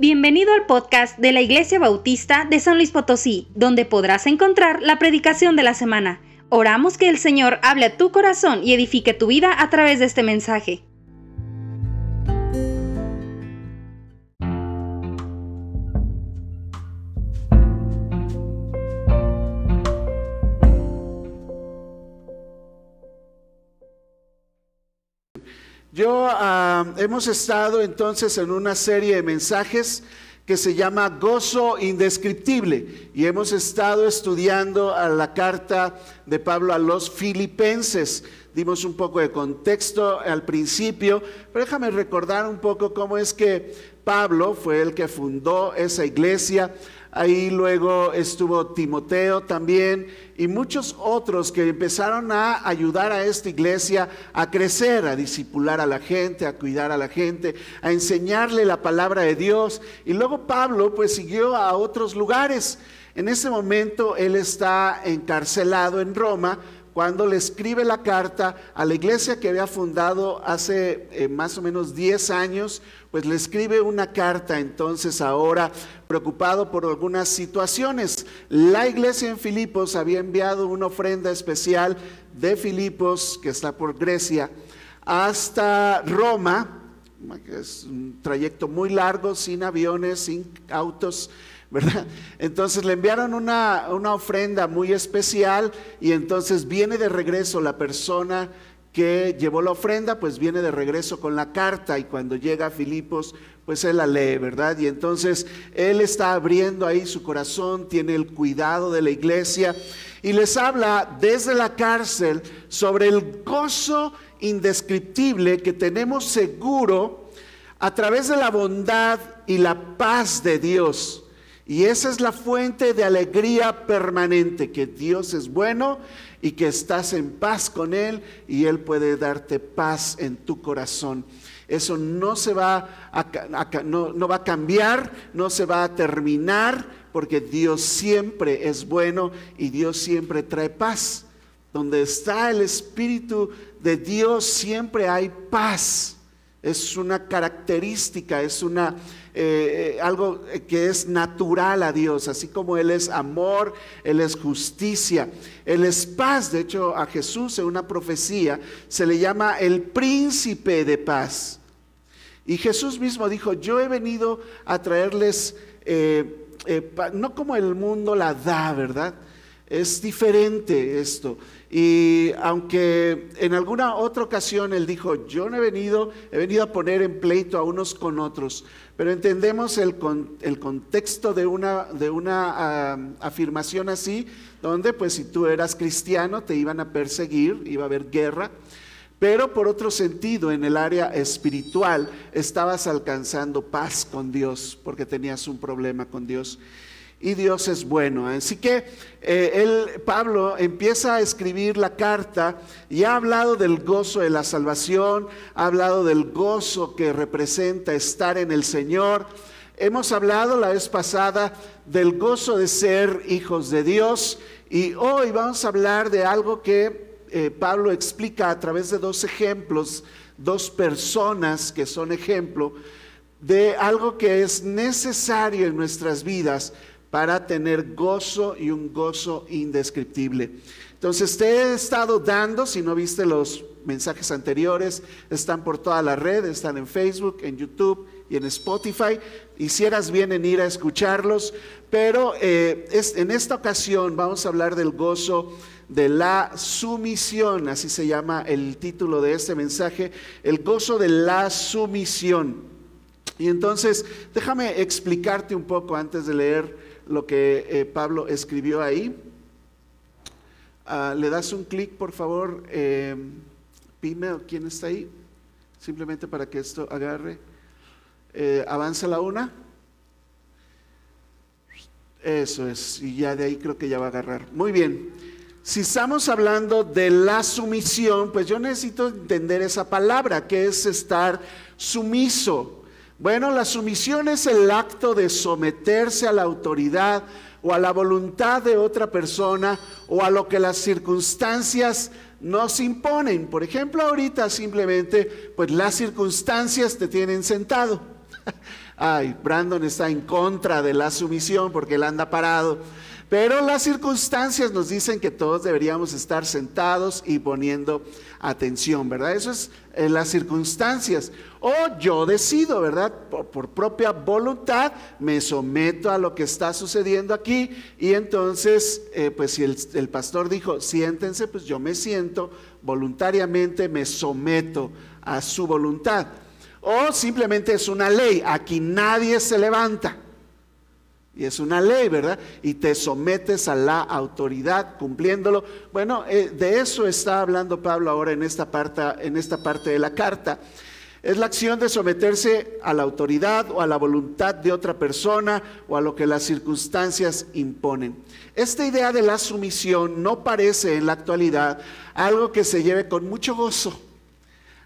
Bienvenido al podcast de la Iglesia Bautista de San Luis Potosí, donde podrás encontrar la predicación de la semana. Oramos que el Señor hable a tu corazón y edifique tu vida a través de este mensaje. Yo ah, hemos estado entonces en una serie de mensajes que se llama Gozo Indescriptible y hemos estado estudiando a la carta de Pablo a los filipenses. Dimos un poco de contexto al principio, pero déjame recordar un poco cómo es que Pablo fue el que fundó esa iglesia. Ahí luego estuvo Timoteo también y muchos otros que empezaron a ayudar a esta iglesia a crecer, a disipular a la gente, a cuidar a la gente, a enseñarle la palabra de Dios. Y luego Pablo pues siguió a otros lugares. En ese momento él está encarcelado en Roma cuando le escribe la carta a la iglesia que había fundado hace eh, más o menos 10 años, pues le escribe una carta entonces ahora preocupado por algunas situaciones. La iglesia en Filipos había enviado una ofrenda especial de Filipos, que está por Grecia, hasta Roma, que es un trayecto muy largo, sin aviones, sin autos ¿verdad? Entonces le enviaron una, una ofrenda muy especial y entonces viene de regreso la persona que llevó la ofrenda, pues viene de regreso con la carta y cuando llega a Filipos, pues él la lee, ¿verdad? Y entonces él está abriendo ahí su corazón, tiene el cuidado de la iglesia y les habla desde la cárcel sobre el gozo indescriptible que tenemos seguro a través de la bondad y la paz de Dios y esa es la fuente de alegría permanente, que Dios es bueno y que estás en paz con Él y Él puede darte paz en tu corazón. Eso no se va a, no, va a cambiar, no se va a terminar, porque Dios siempre es bueno y Dios siempre trae paz. Donde está el Espíritu de Dios siempre hay paz. Es una característica, es una eh, eh, algo que es natural a Dios, así como Él es amor, Él es justicia, Él es paz. De hecho, a Jesús en una profecía se le llama el príncipe de paz. Y Jesús mismo dijo, yo he venido a traerles, eh, no como el mundo la da, ¿verdad? Es diferente esto. Y aunque en alguna otra ocasión él dijo, yo no he venido, he venido a poner en pleito a unos con otros, pero entendemos el, el contexto de una, de una afirmación así, donde pues si tú eras cristiano te iban a perseguir, iba a haber guerra, pero por otro sentido, en el área espiritual, estabas alcanzando paz con Dios, porque tenías un problema con Dios y Dios es bueno. Así que eh, Pablo empieza a escribir la carta y ha hablado del gozo de la salvación, ha hablado del gozo que representa estar en el Señor. Hemos hablado la vez pasada del gozo de ser hijos de Dios y hoy vamos a hablar de algo que eh, Pablo explica a través de dos ejemplos, dos personas que son ejemplo de algo que es necesario en nuestras vidas para tener gozo y un gozo indescriptible. Entonces te he estado dando, si no viste los mensajes anteriores, están por toda la red, están en Facebook, en YouTube y en Spotify. Hicieras bien en ir a escucharlos, pero eh, en esta ocasión vamos a hablar del gozo de la sumisión, así se llama el título de este mensaje, el gozo de la sumisión. Y entonces, déjame explicarte un poco antes de leer lo que eh, Pablo escribió ahí. Ah, ¿Le das un clic, por favor, eh, Pime o quién está ahí? Simplemente para que esto agarre. Eh, avanza la una. Eso es, y ya de ahí creo que ya va a agarrar. Muy bien. Si estamos hablando de la sumisión, pues yo necesito entender esa palabra, que es estar sumiso. Bueno, la sumisión es el acto de someterse a la autoridad o a la voluntad de otra persona o a lo que las circunstancias nos imponen. Por ejemplo, ahorita simplemente, pues las circunstancias te tienen sentado. Ay, Brandon está en contra de la sumisión porque él anda parado. Pero las circunstancias nos dicen que todos deberíamos estar sentados y poniendo atención, ¿verdad? Eso es en las circunstancias. O yo decido, ¿verdad? Por, propia voluntad me someto a lo que está sucediendo aquí y entonces, eh, pues si el, el pastor dijo, siéntense, pues yo me siento voluntariamente, me someto a su voluntad. O simplemente es una ley, aquí nadie se levanta. Y es una ley, ¿verdad? Y te sometes a la autoridad cumpliéndolo. Bueno, eh, de eso está hablando Pablo ahora en esta, parte, en esta parte de la carta. Es la acción de someterse a la autoridad o a la voluntad de otra persona o a lo que las circunstancias imponen. Esta idea de la sumisión no parece en la actualidad algo que se lleve con mucho gozo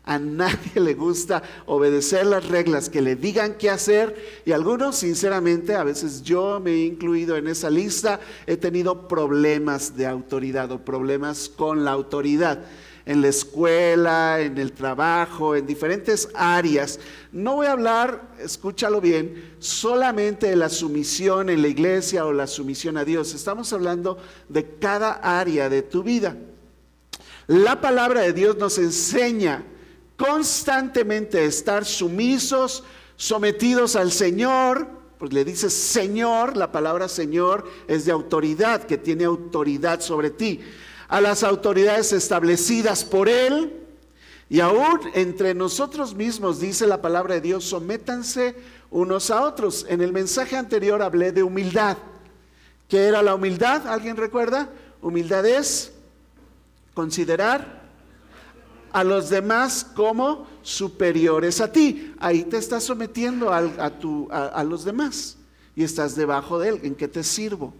a nadie le gusta obedecer las reglas que le digan qué hacer y algunos, sinceramente, a veces yo me he incluido en esa lista, he tenido problemas de autoridad o problemas con la autoridad en la escuela, en el trabajo, en diferentes áreas. No voy a hablar, escúchalo bien, solamente de la sumisión en la iglesia o la sumisión a Dios. Estamos hablando de cada área de tu vida. La palabra de Dios nos enseña constantemente estar sumisos, sometidos al Señor, pues le dices Señor, la palabra Señor es de autoridad, que tiene autoridad sobre ti, a las autoridades establecidas por Él, y aún entre nosotros mismos, dice la palabra de Dios, sométanse unos a otros. En el mensaje anterior hablé de humildad. ¿Qué era la humildad? ¿Alguien recuerda? Humildad es considerar a los demás como superiores a ti. Ahí te estás sometiendo a, a, los demás y estás debajo de él. ¿En qué te sirvo?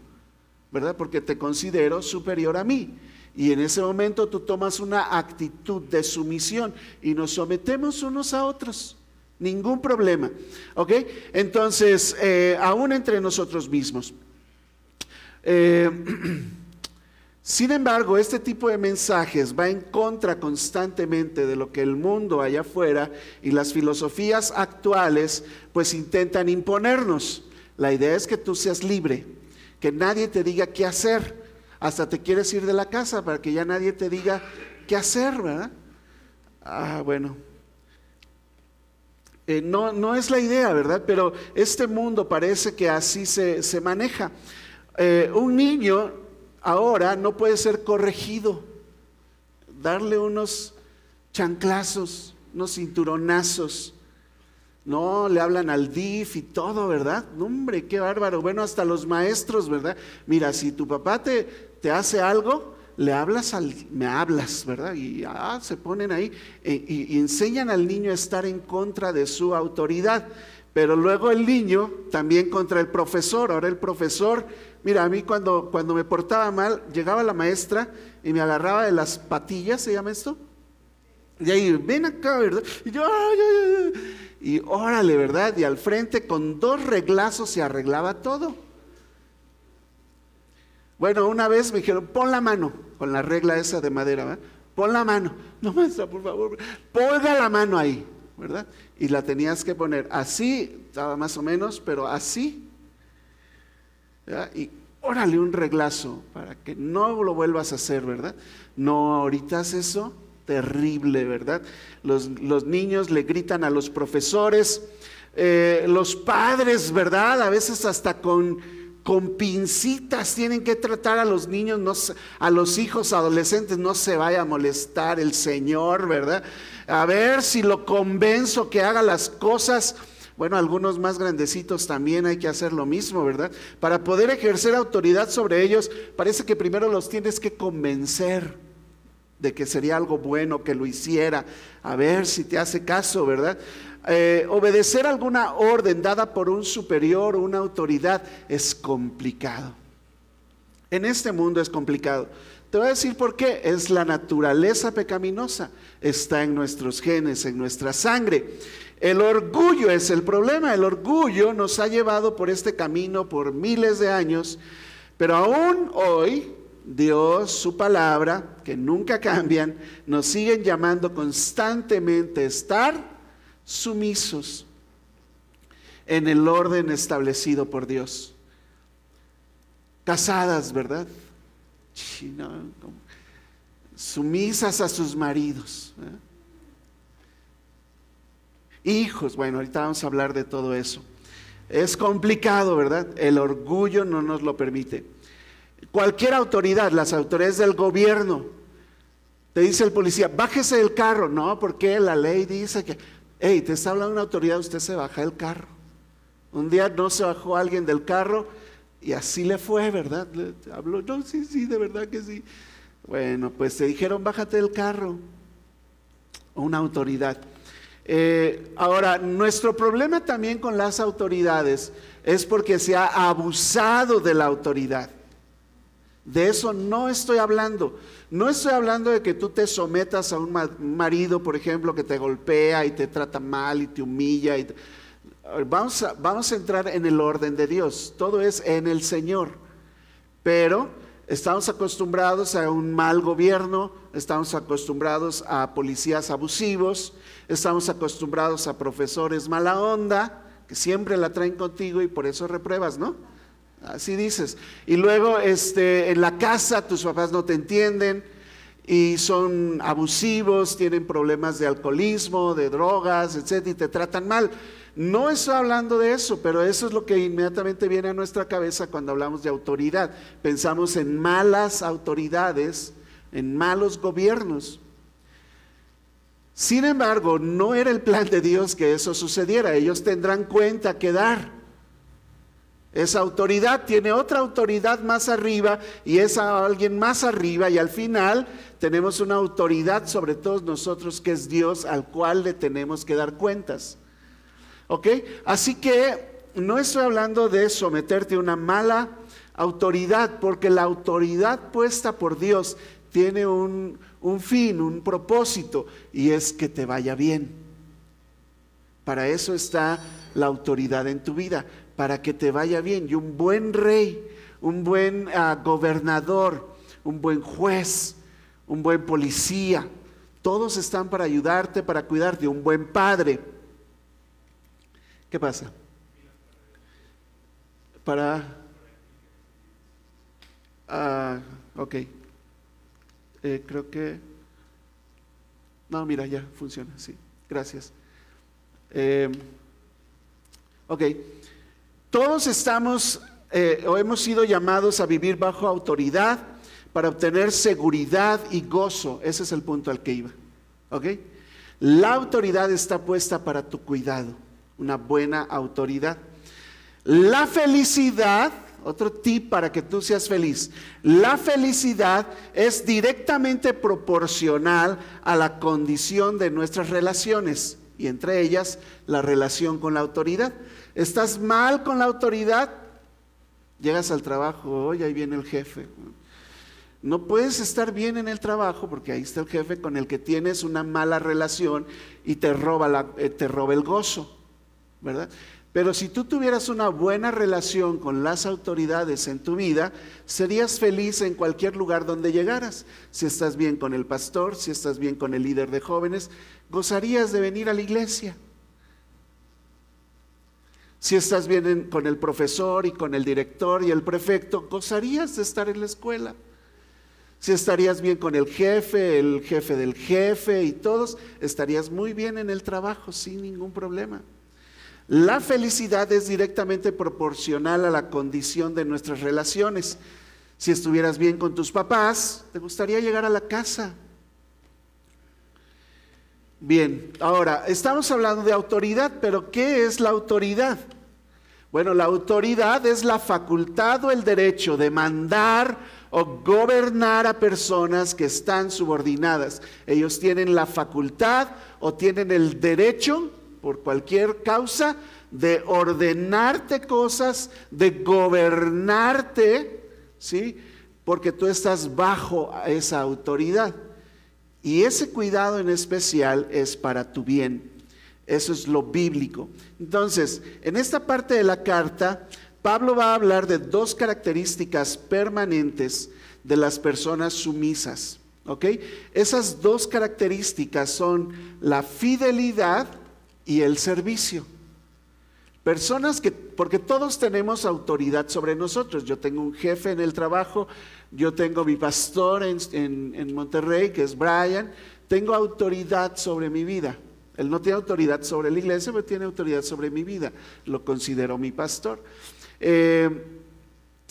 ¿Verdad? Porque te considero superior a mí. Y en ese momento tú tomas una actitud de sumisión y nos sometemos unos a otros. Ningún problema. ¿Ok? Entonces, eh, aún entre nosotros mismos. Eh, Sin embargo, este tipo de mensajes va en contra constantemente de lo que el mundo allá afuera y las filosofías actuales pues intentan imponernos. La idea es que tú seas libre, que nadie te diga qué hacer. Hasta te quieres ir de la casa para que ya nadie te diga qué hacer, ¿verdad? Ah, bueno. Eh, no, no es la idea, ¿verdad? Pero este mundo parece que así se, se maneja. Eh, un niño ahora no puede ser corregido. Darle unos chanclazos, unos cinturonazos. No, le hablan al DIF y todo, ¿verdad? Hombre, qué bárbaro. Bueno, hasta los maestros, ¿verdad? Mira, si tu papá te, te hace algo, le hablas al, me hablas, ¿verdad? Y ah, se ponen ahí eh, y enseñan al niño a estar en contra de su autoridad. Pero luego el niño también contra el profesor. Ahora el profesor Mira, a mí cuando, cuando me portaba mal, llegaba la maestra y me agarraba de las patillas, ¿se llama esto? Y ahí, ven acá, ¿verdad? Y yo, ay, ay, ay. Y órale, ¿verdad? Y al frente con dos reglazos se arreglaba todo. Bueno, una vez me dijeron, pon la mano, con la regla esa de madera, ¿verdad? Pon la mano. No, maestra, por favor, ponga la mano ahí, ¿verdad? Y la tenías que poner así, estaba más o menos, pero así, y órale un reglazo para que no lo vuelvas a hacer, ¿verdad? No, ahorita es eso, terrible, ¿verdad? Los, niños le gritan a los profesores, eh, los padres, ¿verdad? A veces hasta con, con pincitas tienen que tratar a los niños, a los hijos adolescentes, no se vaya a molestar el Señor, ¿verdad? A ver si lo convenzo que haga las cosas bueno, algunos más grandecitos también hay que hacer lo mismo, ¿verdad? Para poder ejercer autoridad sobre ellos, parece que primero los tienes que convencer de que sería algo bueno que lo hiciera, a ver si te hace caso, ¿verdad? Eh, obedecer alguna orden dada por un superior o una autoridad es complicado. En este mundo es complicado. Te voy a decir por qué. Es la naturaleza pecaminosa. Está en nuestros genes, en nuestra sangre. El orgullo es el problema. El orgullo nos ha llevado por este camino por miles de años, pero aún hoy Dios, su palabra, que nunca cambian, nos siguen llamando constantemente a estar sumisos. en el orden establecido por Dios. Casadas, ¿verdad? Sumisas a sus maridos. Hijos, bueno, ahorita vamos a hablar de todo eso. Es complicado, ¿verdad? El orgullo no nos lo permite. Cualquier autoridad, las autoridades del gobierno, te dice el policía, bájese del carro. No, porque la ley dice que, hey, te está hablando una autoridad, usted se baja del carro. Un día no se bajó alguien del carro y así le fue, ¿verdad? Le habló, no, sí, sí, de verdad que sí. Bueno, pues te dijeron, bájate del carro. Una autoridad. Eh, ahora, nuestro problema también con las autoridades es porque se ha abusado de la autoridad. De eso no estoy hablando. No estoy hablando de que tú te sometas a un marido, por ejemplo, que te golpea y te trata mal y te humilla. Y Vamos, a, vamos a entrar en el orden de Dios. Todo es en el Señor. Pero estamos acostumbrados a un mal gobierno, estamos acostumbrados a policías abusivos, estamos acostumbrados a profesores mala onda, que siempre la traen contigo y por eso repruebas, ¿no? Así dices. Y luego este, en la casa tus papás no te entienden y son abusivos, tienen problemas de alcoholismo, de drogas, etc. y te tratan mal. No estoy hablando de eso, pero eso es lo que inmediatamente viene a nuestra cabeza cuando hablamos de autoridad. Pensamos en malas autoridades, en malos gobiernos. Sin embargo, no era el plan de Dios que eso sucediera. Ellos tendrán cuenta que dar. Esa autoridad tiene otra autoridad más arriba y esa alguien más arriba y al final tenemos una autoridad sobre todos nosotros que es Dios al cual le tenemos que dar cuentas. ¿Ok? Así que no estoy hablando de someterte a una mala autoridad porque la autoridad puesta por Dios tiene un, un fin, un propósito y es que te vaya bien. Para eso está la autoridad en tu vida para que te vaya bien. Y un buen rey, un buen ah, gobernador, un buen juez, un buen policía, todos están para ayudarte, para cuidarte, un buen padre. ¿Qué pasa? Para... Ah, ok. Eh, creo que... No, mira, ya funciona, sí. Gracias. Eh, ok. Todos estamos eh, o hemos sido llamados a vivir bajo autoridad para obtener seguridad y gozo. Ese es el punto al que iba. ¿Ok? La autoridad está puesta para tu cuidado, una buena autoridad. La felicidad, otro tip para que tú seas feliz, la felicidad es directamente proporcional a la condición de nuestras relaciones y entre ellas la relación con la autoridad. ¿Estás mal con la autoridad? Llegas al trabajo, oye, ahí viene el jefe. No puedes estar bien en el trabajo porque ahí está el jefe con el que tienes una mala relación y te roba, la, eh, te roba el gozo, ¿verdad? Pero si tú tuvieras una buena relación con las autoridades en tu vida, serías feliz en cualquier lugar donde llegaras. Si estás bien con el pastor, si estás bien con el líder de jóvenes, gozarías de venir a la iglesia si estás bien con el profesor y con el director y el prefecto, gozarías de estar en la escuela. Si estarías bien con el jefe, el jefe del jefe y todos, estarías muy bien en el trabajo sin ningún problema. La felicidad es directamente proporcional a la condición de nuestras relaciones. Si estuvieras bien con tus papás, te gustaría llegar a la casa. Bien, ahora, estamos hablando de autoridad, pero ¿qué es la autoridad? Bueno, la autoridad es la facultad o el derecho de mandar o gobernar a personas que están subordinadas. Ellos tienen la facultad o tienen el derecho, por cualquier causa, de ordenarte cosas, de gobernarte, ¿sí? Porque tú estás bajo esa autoridad. Y ese cuidado en especial es para tu bien. Eso es lo bíblico. Entonces, en esta parte de la carta, Pablo va a hablar de dos características permanentes de las personas sumisas. ¿Ok? Esas dos características son la fidelidad y el servicio. Personas que, porque todos tenemos autoridad sobre nosotros. Yo tengo un jefe en el trabajo, yo tengo mi pastor en, Monterrey, que es Brian, tengo autoridad sobre mi vida. Él no tiene autoridad sobre la iglesia, pero tiene autoridad sobre mi vida. Lo considero mi pastor. Eh,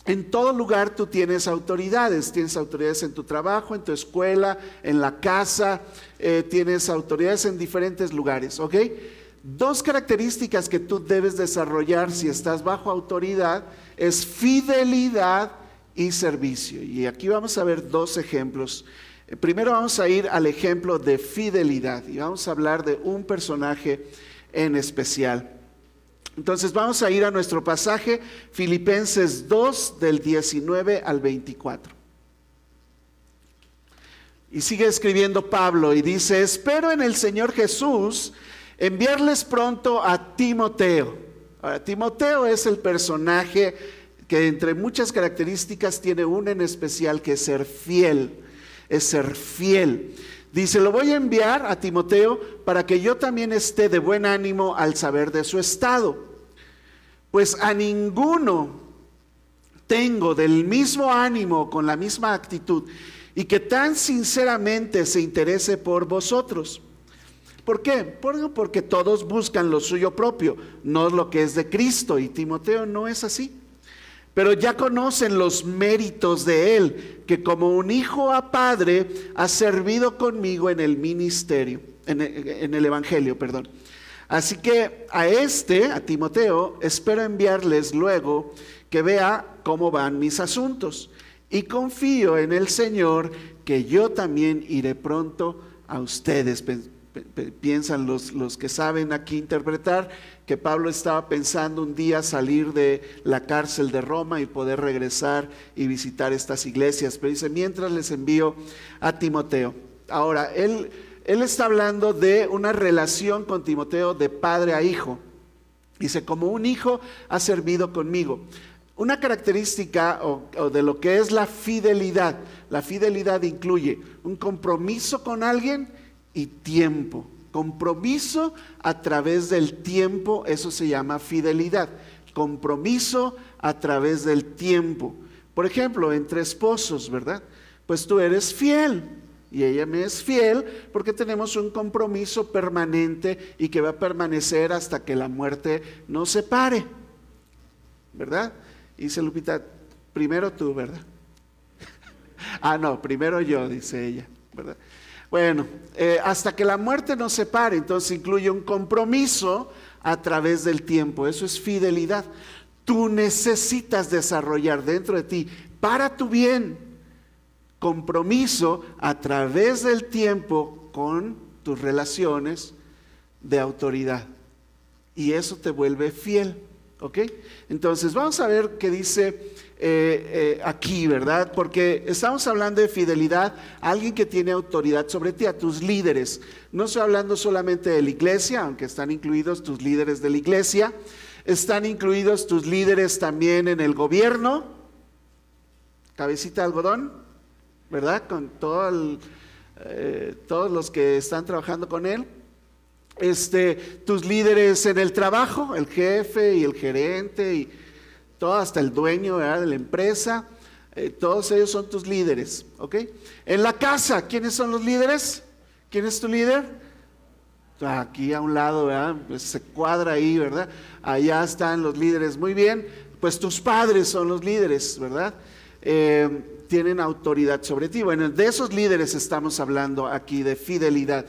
en todo lugar tú tienes autoridades, tienes autoridades en tu trabajo, en tu escuela, en la casa, eh, tienes autoridades en diferentes lugares, ¿ok? Dos características que tú debes desarrollar si estás bajo autoridad es fidelidad y servicio. Y aquí vamos a ver dos ejemplos Primero vamos a ir al ejemplo de fidelidad y vamos a hablar de un personaje en especial. Entonces vamos a ir a nuestro pasaje Filipenses 2 del 19 al 24. Y sigue escribiendo Pablo y dice, espero en el Señor Jesús enviarles pronto a Timoteo. Timoteo es el personaje que entre muchas características tiene una en especial que es ser fiel es ser fiel. Dice, lo voy a enviar a Timoteo para que yo también esté de buen ánimo al saber de su estado. Pues a ninguno tengo del mismo ánimo, con la misma actitud, y que tan sinceramente se interese por vosotros. ¿Por qué? Porque todos buscan lo suyo propio, no lo que es de Cristo, y Timoteo no es así. Pero ya conocen los méritos de Él, que como un hijo a padre ha servido conmigo en el ministerio, en el, Evangelio, perdón. Así que a este, a Timoteo, espero enviarles luego que vea cómo van mis asuntos. Y confío en el Señor que yo también iré pronto a ustedes piensan los, los, que saben aquí interpretar que Pablo estaba pensando un día salir de la cárcel de Roma y poder regresar y visitar estas iglesias. Pero dice, mientras les envío a Timoteo. Ahora, él, él está hablando de una relación con Timoteo de padre a hijo. Dice, como un hijo ha servido conmigo. Una característica o de lo que es la fidelidad. La fidelidad incluye un compromiso con alguien y tiempo. Compromiso a través del tiempo, eso se llama fidelidad. Compromiso a través del tiempo. Por ejemplo, entre esposos, ¿verdad? Pues tú eres fiel y ella me es fiel porque tenemos un compromiso permanente y que va a permanecer hasta que la muerte nos separe. ¿Verdad? Y dice Lupita, primero tú, ¿verdad? ah, no, primero yo, dice ella, ¿verdad? Bueno, eh, hasta que la muerte nos separe, entonces incluye un compromiso a través del tiempo. Eso es fidelidad. Tú necesitas desarrollar dentro de ti, para tu bien, compromiso a través del tiempo con tus relaciones de autoridad. Y eso te vuelve fiel. ¿Ok? Entonces, vamos a ver qué dice eh, eh, aquí, ¿verdad? Porque estamos hablando de fidelidad a alguien que tiene autoridad sobre ti, a tus líderes. No estoy hablando solamente de la iglesia, aunque están incluidos tus líderes de la iglesia, están incluidos tus líderes también en el gobierno, cabecita de algodón, ¿verdad? Con eh, todos los que están trabajando con él. Este, tus líderes en el trabajo, el jefe y el gerente y todo, hasta el dueño de la empresa, eh, todos ellos son tus líderes, ¿ok? En la casa, ¿quiénes son los líderes? ¿Quién es tu líder? Aquí a un lado, ¿verdad? Pues se cuadra ahí, ¿verdad? Allá están los líderes, muy bien, pues tus padres son los líderes, ¿verdad? Eh, tienen autoridad sobre ti. Bueno, de esos líderes estamos hablando aquí, de fidelidad.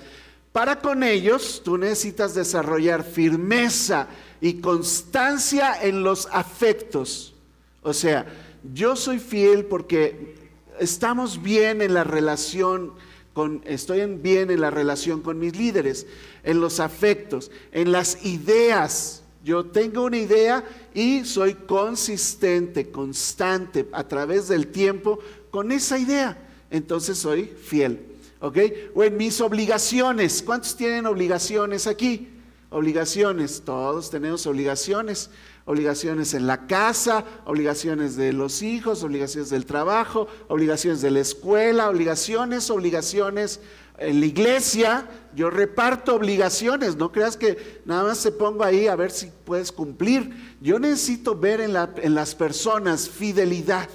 Para con ellos, tú necesitas desarrollar firmeza y constancia en los afectos. O sea, yo soy fiel porque estamos bien en la relación con, estoy bien en la relación con mis líderes, en los afectos, en las ideas. Yo tengo una idea y soy consistente, constante a través del tiempo con esa idea. Entonces soy fiel. ¿Ok? O en mis obligaciones. ¿Cuántos tienen obligaciones aquí? Obligaciones, todos tenemos obligaciones. Obligaciones en la casa, obligaciones de los hijos, obligaciones del trabajo, obligaciones de la escuela, obligaciones, obligaciones en la iglesia. Yo reparto obligaciones, no creas que nada más se pongo ahí a ver si puedes cumplir. Yo necesito ver en, en las personas fidelidad.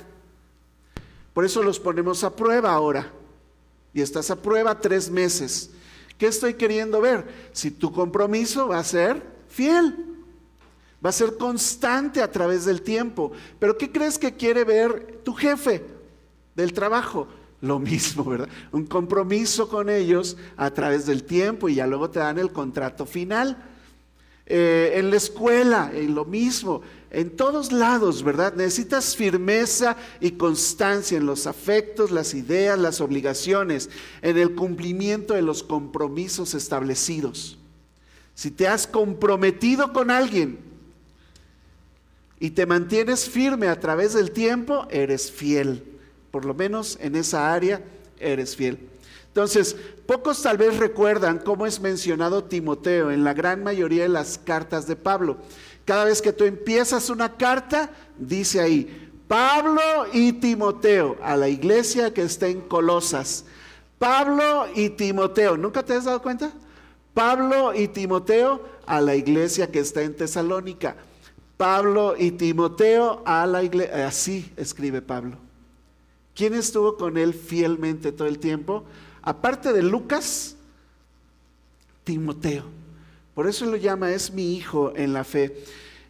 Por eso los ponemos a prueba ahora. Y estás a prueba tres meses. ¿Qué estoy queriendo ver? Si tu compromiso va a ser fiel, va a ser constante a través del tiempo. Pero ¿qué crees que quiere ver tu jefe del trabajo? Lo mismo, ¿verdad? Un compromiso con ellos a través del tiempo y ya luego te dan el contrato final. Eh, en la escuela, en lo mismo, en todos lados, ¿verdad? Necesitas firmeza y constancia en los afectos, las ideas, las obligaciones, en el cumplimiento de los compromisos establecidos. Si te has comprometido con alguien y te mantienes firme a través del tiempo, eres fiel. Por lo menos en esa área eres fiel. Entonces, pocos tal vez recuerdan cómo es mencionado Timoteo en la gran mayoría de las cartas de Pablo. Cada vez que tú empiezas una carta, dice ahí, Pablo y Timoteo, a la iglesia que está en Colosas. Pablo y Timoteo, ¿nunca te has dado cuenta? Pablo y Timoteo a la iglesia que está en Tesalónica. Pablo y Timoteo a la iglesia, así escribe Pablo. ¿Quién estuvo con él fielmente todo el tiempo? aparte de Lucas, Timoteo. Por eso lo llama, es mi hijo en la fe.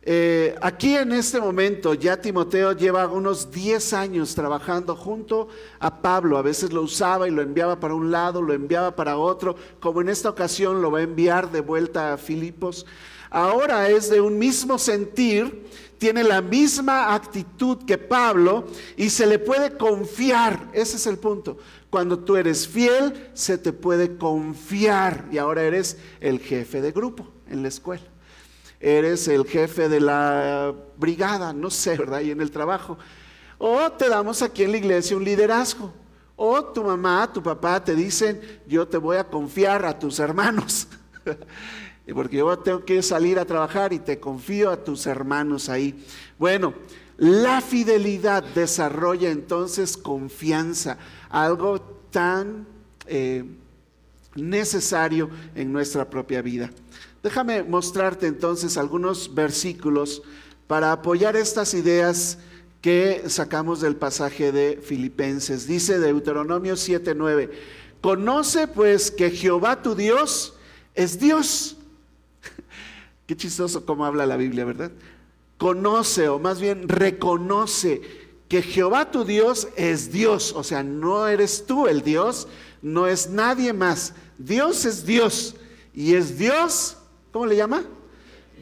Eh, aquí en este momento ya Timoteo lleva unos 10 años trabajando junto a Pablo. A veces lo usaba y lo enviaba para un lado, lo enviaba para otro, como en esta ocasión lo va a enviar de vuelta a Filipos. Ahora es de un mismo sentir tiene la misma actitud que Pablo y se le puede confiar. Ese es el punto. Cuando tú eres fiel, se te puede confiar y ahora eres el jefe de grupo en la escuela. Eres el jefe de la brigada, no sé, ¿verdad? Y en el trabajo. O te damos aquí en la iglesia un liderazgo. O tu mamá, tu papá te dicen, yo te voy a confiar a tus hermanos. porque yo tengo que salir a trabajar y te confío a tus hermanos ahí. Bueno, la fidelidad desarrolla entonces confianza, algo tan eh, necesario en nuestra propia vida. Déjame mostrarte entonces algunos versículos para apoyar estas ideas que sacamos del pasaje de Filipenses. Dice Deuteronomio 7:9, conoce pues que Jehová tu Dios es Dios Qué chistoso cómo habla la Biblia, ¿verdad? Conoce o más bien reconoce que Jehová tu Dios es Dios. O sea, no eres tú el Dios, no es nadie más. Dios es Dios. Y es Dios, ¿cómo le llama?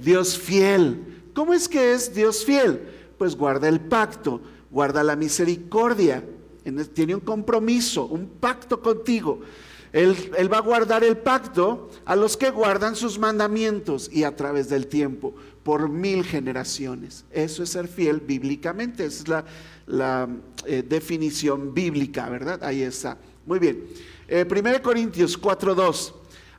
Dios fiel. ¿Cómo es que es Dios fiel? Pues guarda el pacto, guarda la misericordia, tiene un compromiso, un pacto contigo. Él, va a guardar el pacto a los que guardan sus mandamientos y a través del tiempo, por mil generaciones. Eso es ser fiel bíblicamente, esa es la, eh, definición bíblica, ¿verdad? Ahí está. Muy bien. 1 eh, Corintios 4.2.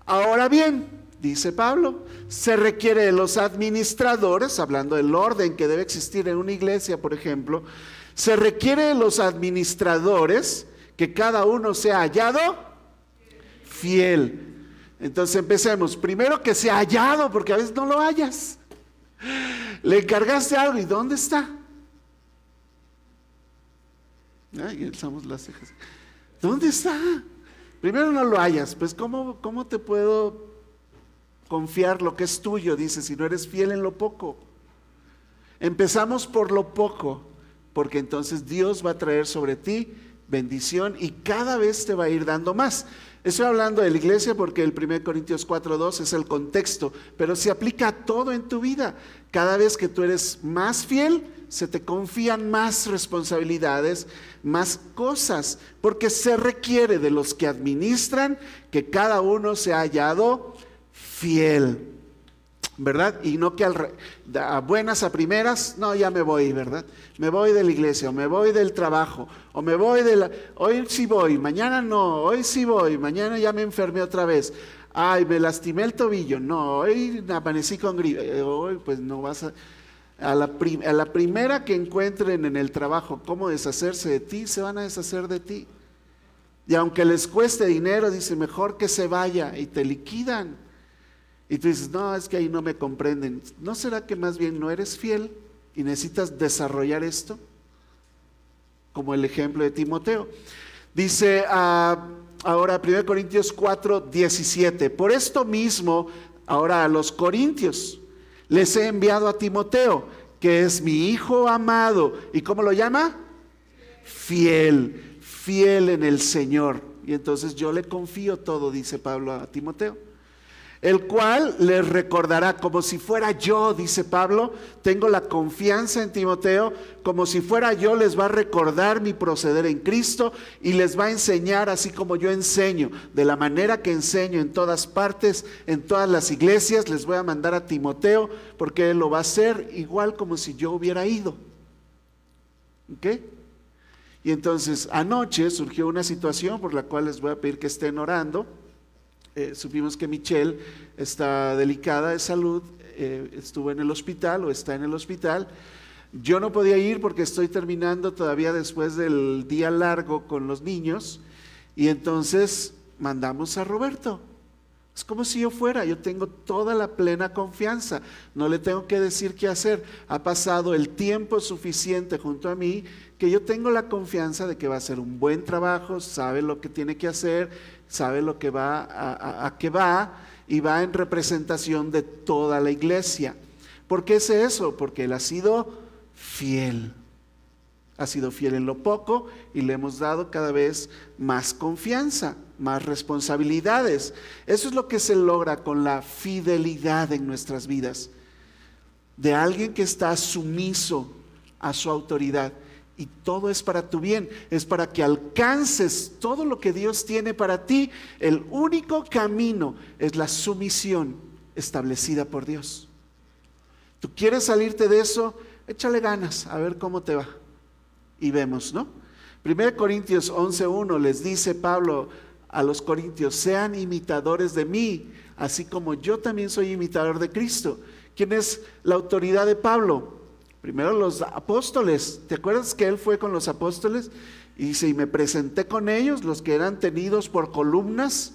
Ahora bien, dice Pablo, se requiere de los administradores, hablando del orden que debe existir en una iglesia, por ejemplo, se requiere de los administradores que cada uno sea hallado fiel. Entonces empecemos. Primero que sea hallado, porque a veces no lo hallas. Le encargaste algo y ¿dónde está? Ay, las cejas. ¿Dónde está? Primero no lo hayas, pues ¿cómo, ¿cómo te puedo confiar lo que es tuyo? Dice, si no eres fiel en lo poco. Empezamos por lo poco, porque entonces Dios va a traer sobre ti bendición y cada vez te va a ir dando más. Estoy hablando de la iglesia porque el 1 Corintios 4.2 es el contexto, pero se aplica a todo en tu vida. Cada vez que tú eres más fiel, se te confían más responsabilidades, más cosas, porque se requiere de los que administran que cada uno se ha hallado fiel. ¿Verdad? Y no que a buenas a primeras, no, ya me voy, ¿verdad? Me voy de la iglesia, o me voy del trabajo, o me voy de la... Hoy sí voy, mañana no, hoy sí voy, mañana ya me enfermé otra vez. Ay, me lastimé el tobillo. No, hoy amanecí con gripe. Hoy pues no vas a... A la, a la primera que encuentren en el trabajo cómo deshacerse de ti, se van a deshacer de ti. Y aunque les cueste dinero, dice, mejor que se vaya y te liquidan. Y tú dices, no, es que ahí no me comprenden. ¿No será que más bien no eres fiel y necesitas desarrollar esto? Como el ejemplo de Timoteo. Dice ah, ahora 1 Corintios 4, 17. Por esto mismo, ahora a los corintios, les he enviado a Timoteo, que es mi hijo amado. ¿Y cómo lo llama? Fiel, fiel en el Señor. Y entonces yo le confío todo, dice Pablo a Timoteo el cual les recordará como si fuera yo, dice Pablo, tengo la confianza en Timoteo, como si fuera yo les va a recordar mi proceder en Cristo y les va a enseñar así como yo enseño, de la manera que enseño en todas partes, en todas las iglesias, les voy a mandar a Timoteo porque él lo va a hacer igual como si yo hubiera ido. ¿Ok? Y entonces anoche surgió una situación por la cual les voy a pedir que estén orando eh, supimos que Michelle está delicada de salud, eh, estuvo en el hospital o está en el hospital. Yo no podía ir porque estoy terminando todavía después del día largo con los niños y entonces mandamos a Roberto. Es como si yo fuera, yo tengo toda la plena confianza, no le tengo que decir qué hacer. Ha pasado el tiempo suficiente junto a mí que yo tengo la confianza de que va a hacer un buen trabajo, sabe lo que tiene que hacer, sabe lo que va a, a, qué va y va en representación de toda la iglesia. ¿Por qué es eso? Porque él ha sido fiel. Ha sido fiel en lo poco y le hemos dado cada vez más confianza, más responsabilidades. Eso es lo que se logra con la fidelidad en nuestras vidas. De alguien que está sumiso a su autoridad y todo es para tu bien, es para que alcances todo lo que Dios tiene para ti. El único camino es la sumisión establecida por Dios. ¿Tú quieres salirte de eso? Échale ganas, a ver cómo te va. Y vemos, ¿no? 1 Corintios 11.1 les dice Pablo a los corintios, sean imitadores de mí, así como yo también soy imitador de Cristo. ¿Quién es la autoridad de Pablo? Primero los apóstoles. ¿Te acuerdas que él fue con los apóstoles? Y y me presenté con ellos, los que eran tenidos por columnas,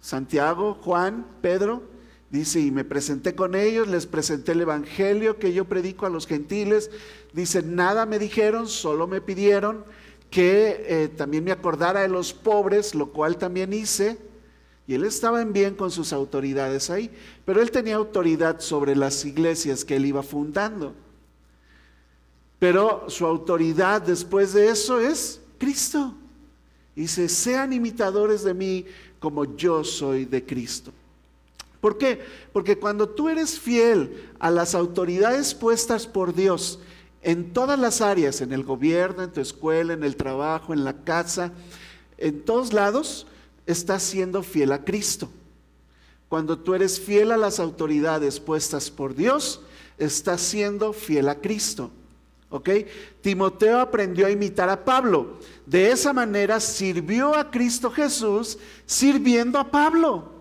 Santiago, Juan, Pedro. Dice, y me presenté con ellos, les presenté el Evangelio que yo predico a los gentiles. Dice, nada me dijeron, solo me pidieron que eh, también me acordara de los pobres, lo cual también hice. Y él estaba en bien con sus autoridades ahí, pero él tenía autoridad sobre las iglesias que él iba fundando. Pero su autoridad después de eso es Cristo. Dice, sean imitadores de mí como yo soy de Cristo. ¿Por qué? Porque cuando tú eres fiel a las autoridades puestas por Dios en todas las áreas, en el gobierno, en tu escuela, en el trabajo, en la casa, en todos lados, estás siendo fiel a Cristo. Cuando tú eres fiel a las autoridades puestas por Dios, estás siendo fiel a Cristo. ¿Ok? Timoteo aprendió a imitar a Pablo. De esa manera sirvió a Cristo Jesús sirviendo a Pablo.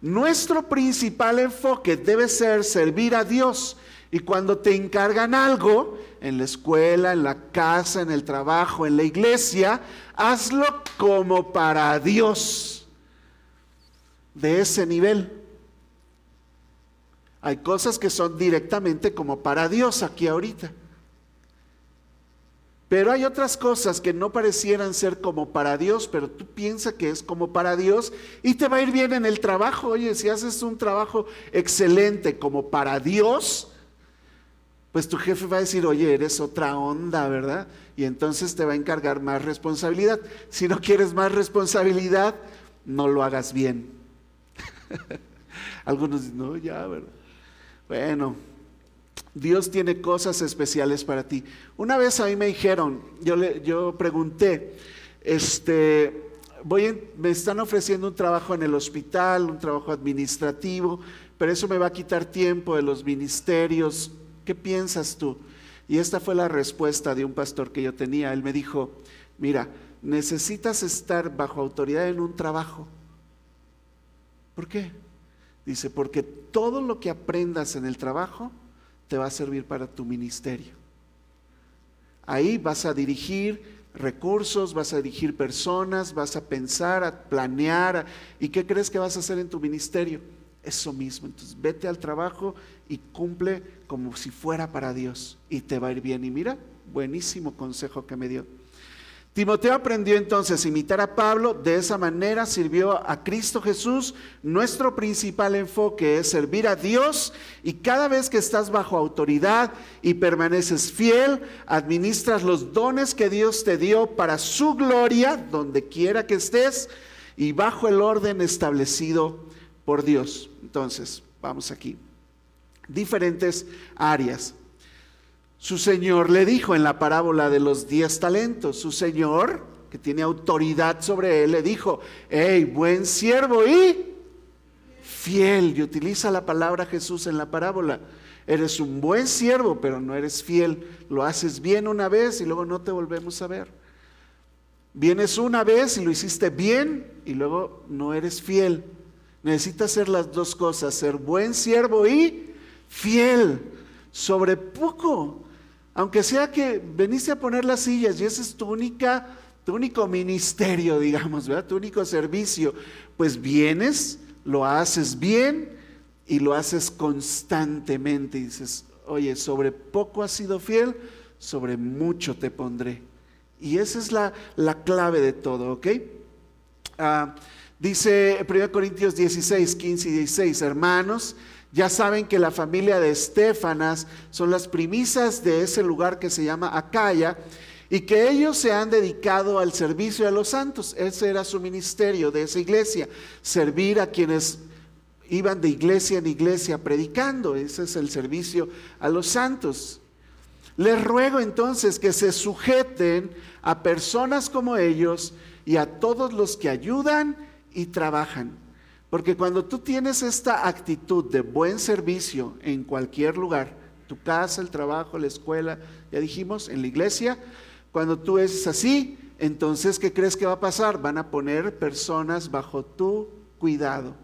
Nuestro principal enfoque debe ser servir a Dios. Y cuando te encargan algo, en la escuela, en la casa, en el trabajo, en la iglesia, hazlo como para Dios. De ese nivel. Hay cosas que son directamente como para Dios aquí ahorita. Pero hay otras cosas que no parecieran ser como para Dios, pero tú piensas que es como para Dios y te va a ir bien en el trabajo. Oye, si haces un trabajo excelente como para Dios, pues tu jefe va a decir, oye, eres otra onda, ¿verdad? Y entonces te va a encargar más responsabilidad. Si no quieres más responsabilidad, no lo hagas bien. Algunos dicen, no, ya, ¿verdad? Bueno, Dios tiene cosas especiales para ti. Una vez a mí me dijeron, yo, le, yo pregunté, este, voy me están ofreciendo un trabajo en el hospital, un trabajo administrativo, pero eso me va a quitar tiempo de los ministerios. ¿Qué piensas tú? Y esta fue la respuesta de un pastor que yo tenía. Él me dijo, mira, necesitas estar bajo autoridad en un trabajo ¿Por qué? Dice, porque todo lo que aprendas en el trabajo te va a servir para tu ministerio. Ahí vas a dirigir recursos, vas a dirigir personas, vas a pensar, a planear. ¿Y qué crees que vas a hacer en tu ministerio? Eso mismo. Entonces vete al trabajo y cumple como si fuera para Dios y te va a ir bien. Y mira, buenísimo consejo que me dio. Timoteo aprendió entonces a imitar a Pablo, de esa manera sirvió a Cristo Jesús. Nuestro principal enfoque es servir a Dios y cada vez que estás bajo autoridad y permaneces fiel, administras los dones que Dios te dio para su gloria, donde quiera que estés, y bajo el orden establecido por Dios. Entonces, vamos aquí. Diferentes áreas. Su señor le dijo en la parábola de los diez talentos, su señor, que tiene autoridad sobre él, le dijo, hey, buen siervo y fiel. Y utiliza la palabra Jesús en la parábola. Eres un buen siervo, pero no eres fiel. Lo haces bien una vez y luego no te volvemos a ver. Vienes una vez y lo hiciste bien y luego no eres fiel. Necesitas hacer las dos cosas, ser buen siervo y fiel. Sobre poco aunque sea que veniste a poner las sillas y ese es tu única, tu único ministerio, digamos, ¿verdad? Tu único servicio, pues vienes, lo haces bien y lo haces constantemente. Y dices, oye, sobre poco has sido fiel, sobre mucho te pondré. Y esa es la, la clave de todo, ¿ok? Ah, dice 1 Corintios 16, 15 y 16, hermanos, ya saben que la familia de Estefanas son las primisas de ese lugar que se llama Acaya y que ellos se han dedicado al servicio a los santos. Ese era su ministerio de esa iglesia, servir a quienes iban de iglesia en iglesia predicando. Ese es el servicio a los santos. Les ruego entonces que se sujeten a personas como ellos y a todos los que ayudan y trabajan porque cuando tú tienes esta actitud de buen servicio en cualquier lugar, tu casa, el trabajo, la escuela, ya dijimos, en la iglesia, cuando tú eres así, entonces, ¿qué crees que va a pasar? Van a poner personas bajo tu cuidado.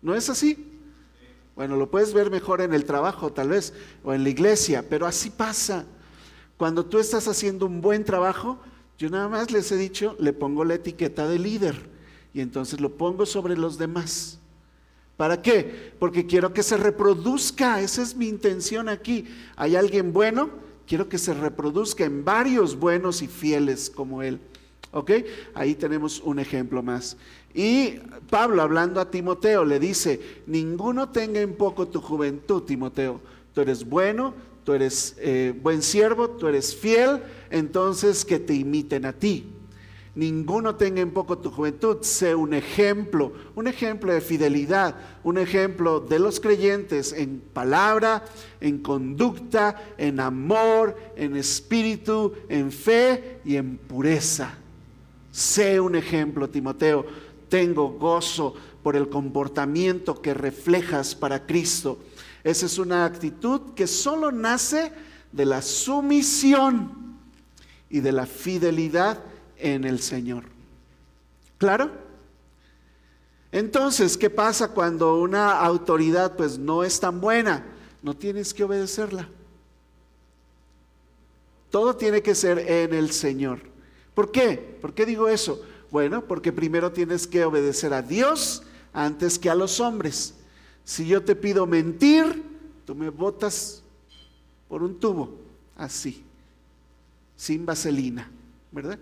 ¿No es así? Bueno, lo puedes ver mejor en el trabajo tal vez, o en la iglesia, pero así pasa. Cuando tú estás haciendo un buen trabajo, yo nada más les he dicho, le pongo la etiqueta de líder y entonces lo pongo sobre los demás. ¿Para qué? Porque quiero que se reproduzca, esa es mi intención aquí. ¿Hay alguien bueno? Quiero que se reproduzca en varios buenos y fieles como él. ¿Ok? Ahí tenemos un ejemplo más. Y Pablo hablando a Timoteo le dice, ninguno tenga en poco tu juventud, Timoteo. Tú eres bueno, tú eres eh, buen siervo, tú eres fiel, entonces que te imiten a ti ninguno tenga en poco tu juventud, sé un ejemplo, un ejemplo de fidelidad, un ejemplo de los creyentes en palabra, en conducta, en amor, en espíritu, en fe y en pureza. Sé un ejemplo, Timoteo. Tengo gozo por el comportamiento que reflejas para Cristo. Esa es una actitud que solo nace de la sumisión y de la fidelidad en el Señor. ¿Claro? Entonces, ¿qué pasa cuando una autoridad pues no es tan buena? No tienes que obedecerla. Todo tiene que ser en el Señor. ¿Por qué? ¿Por qué digo eso? Bueno, porque primero tienes que obedecer a Dios antes que a los hombres. Si yo te pido mentir, tú me botas por un tubo, así, sin vaselina, ¿verdad?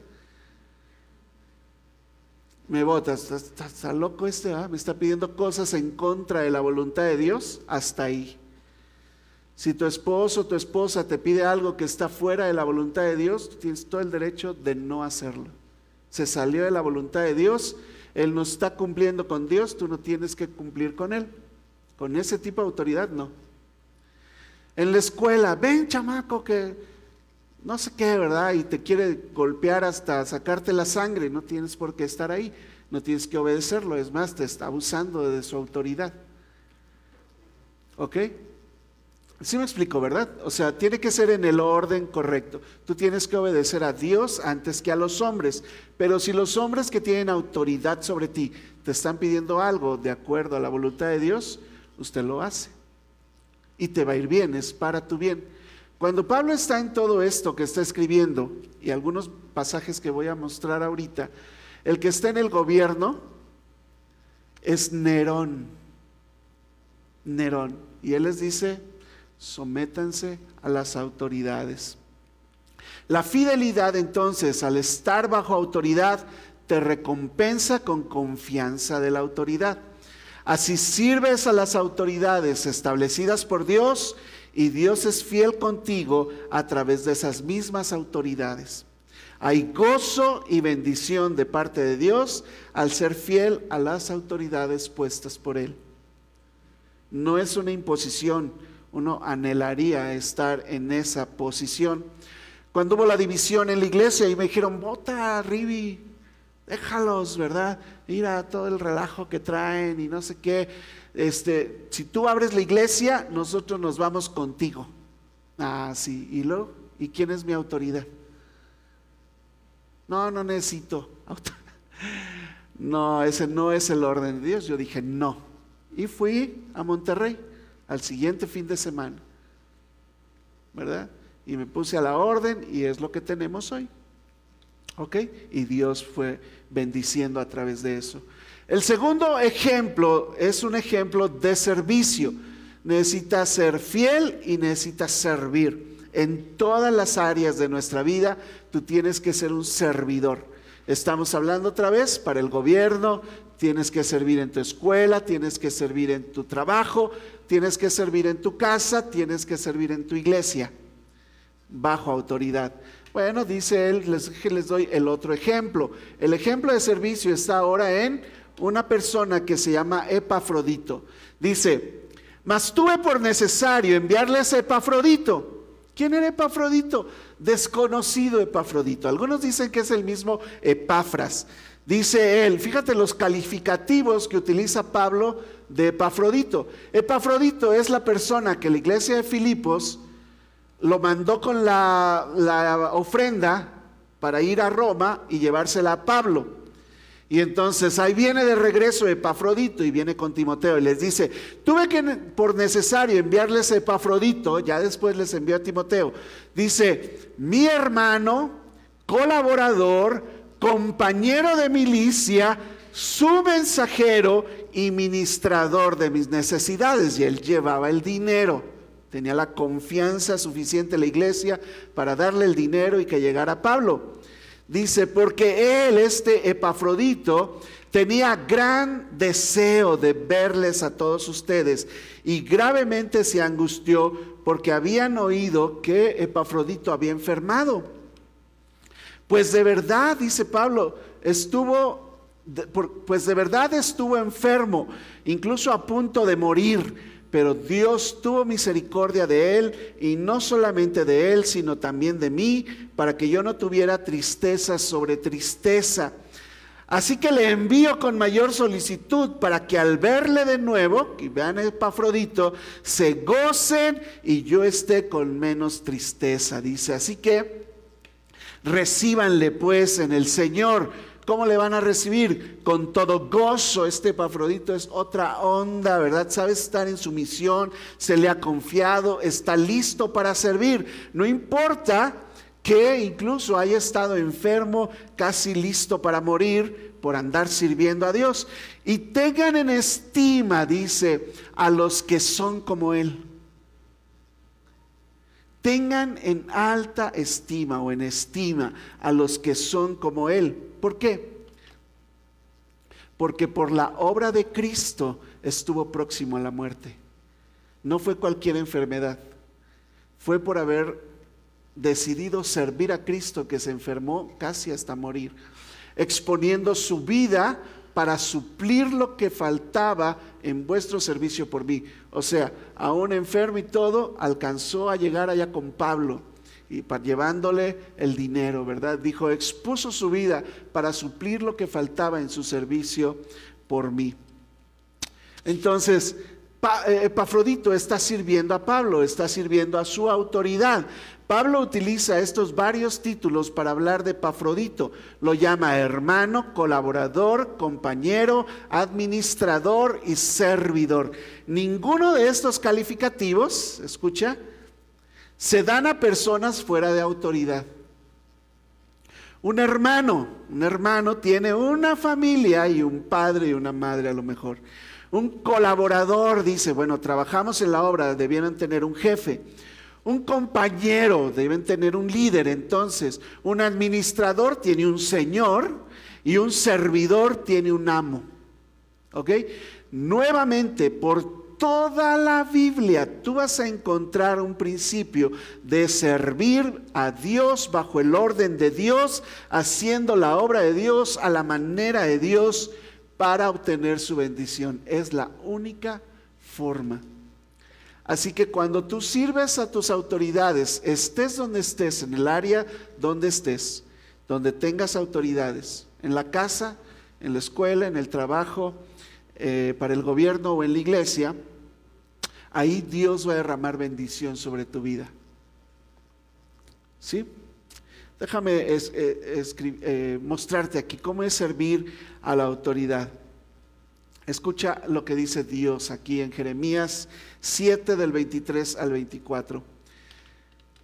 Me botas, está, loco este, me está pidiendo cosas en contra de la voluntad de Dios, hasta ahí. Si tu esposo o tu esposa te pide algo que está fuera de la voluntad de Dios, tienes todo el derecho de no hacerlo. Se salió de la voluntad de Dios, Él no está cumpliendo con Dios, tú no tienes que cumplir con Él. Con ese tipo de autoridad, no. En la escuela, ven chamaco que no sé qué, ¿verdad? Y te quiere golpear hasta sacarte la sangre, no tienes por qué estar ahí, no tienes que obedecerlo, es más, te está abusando de su autoridad. ¿Ok? Sí me explico, ¿verdad? O sea, tiene que ser en el orden correcto. Tú tienes que obedecer a Dios antes que a los hombres. Pero si los hombres que tienen autoridad sobre ti te están pidiendo algo de acuerdo a la voluntad de Dios, usted lo hace. Y te va a ir bien, es para tu bien. Cuando Pablo está en todo esto que está escribiendo, y algunos pasajes que voy a mostrar ahorita, el que está en el gobierno es Nerón. Nerón. Y él les dice, sométanse a las autoridades. La fidelidad entonces, al estar bajo autoridad, te recompensa con confianza de la autoridad. Así sirves a las autoridades establecidas por Dios y Dios es fiel contigo a través de esas mismas autoridades. Hay gozo y bendición de parte de Dios al ser fiel a las autoridades puestas por Él. No es una imposición, uno anhelaría estar en esa posición. Cuando hubo la división en la iglesia y me dijeron, vota, Ribi, déjalos, ¿verdad? Mira todo el relajo que traen y no sé qué. Este, si tú abres la iglesia, nosotros nos vamos contigo. Ah, sí, y luego, ¿y quién es mi autoridad? No, no necesito autoridad. No, ese no es el orden de Dios. Yo dije, no. Y fui a Monterrey al siguiente fin de semana, ¿verdad? Y me puse a la orden y es lo que tenemos hoy. ¿Ok? Y Dios fue bendiciendo a través de eso. El segundo ejemplo es un ejemplo de servicio. Necesitas ser fiel y necesitas servir. En todas las áreas de nuestra vida, tú tienes que ser un servidor. Estamos hablando otra vez para el gobierno, tienes que servir en tu escuela, tienes que servir en tu trabajo, tienes que servir en tu casa, tienes que servir en tu iglesia, bajo autoridad. Bueno, dice él, les, les doy el otro ejemplo. El ejemplo de servicio está ahora en una persona que se llama Epafrodito. Dice, mas tuve por necesario enviarles a Epafrodito. ¿Quién era Epafrodito? Desconocido Epafrodito. Algunos dicen que es el mismo Epafras. Dice él, fíjate los calificativos que utiliza Pablo de Epafrodito. Epafrodito es la persona que la iglesia de Filipos lo mandó con la, la ofrenda para ir a Roma y llevársela a Pablo. Y entonces ahí viene de regreso Epafrodito y viene con Timoteo y les dice, tuve que por necesario enviarles a Epafrodito, ya después les envió a Timoteo. Dice, mi hermano, colaborador, compañero de milicia, su mensajero y ministrador de mis necesidades. Y él llevaba el dinero. Tenía la confianza suficiente en la iglesia para darle el dinero y que llegara Pablo. Dice, porque él, este Epafrodito, tenía gran deseo de verles a todos ustedes y gravemente se angustió porque habían oído que Epafrodito había enfermado. Pues de verdad, dice Pablo, estuvo, pues de verdad estuvo enfermo, incluso a punto de morir, pero Dios tuvo misericordia de él y no solamente de él, sino también de mí, para que yo no tuviera tristeza sobre tristeza. Así que le envío con mayor solicitud para que al verle de nuevo, y vean el Epafrodito, se gocen y yo esté con menos tristeza. Dice, así que Recíbanle pues en el Señor. ¿Cómo le van a recibir? Con todo gozo. Este Epafrodito es otra onda, ¿verdad? Sabe estar en su misión, se le ha confiado, está listo para servir. No importa que incluso haya estado enfermo, casi listo para morir por andar sirviendo a Dios. Y tengan en estima, dice, a los que son como Él tengan en alta estima o en estima a los que son como Él. ¿Por qué? Porque por la obra de Cristo estuvo próximo a la muerte. No fue cualquier enfermedad, fue por haber decidido servir a Cristo que se enfermó casi hasta morir, exponiendo su vida para suplir lo que faltaba en vuestro servicio por mí. O sea, aún enfermo y todo, alcanzó a llegar allá con Pablo y para, llevándole el dinero, ¿verdad? Dijo, expuso su vida para suplir lo que faltaba en su servicio por mí. Entonces, eh, Epafrodito está sirviendo a Pablo, está sirviendo a su autoridad. Pablo utiliza estos varios títulos para hablar de Epafrodito. Lo llama hermano, colaborador, compañero, administrador y servidor. Ninguno de estos calificativos, escucha, se dan a personas fuera de autoridad. Un hermano, un hermano tiene una familia y un padre y una madre a lo mejor. Un colaborador dice, bueno, trabajamos en la obra, debieran tener un jefe. Un compañero, deben tener un líder. Entonces, un administrador tiene un señor y un servidor tiene un amo. ¿Ok? Nuevamente, por toda la Biblia tú vas a encontrar un principio de servir a Dios bajo el orden de Dios, haciendo la obra de Dios a la manera de Dios para obtener su bendición. Es la única forma. Así que cuando tú sirves a tus autoridades, estés donde estés, en el área donde estés, donde tengas autoridades, en la casa, en la escuela, en el trabajo, eh, para el gobierno o en la iglesia, ahí Dios va a derramar bendición sobre tu vida. ¿Sí? Déjame eh, eh, mostrarte aquí cómo es servir a la autoridad. Escucha lo que dice Dios aquí en Jeremías 7 del 23 al 24.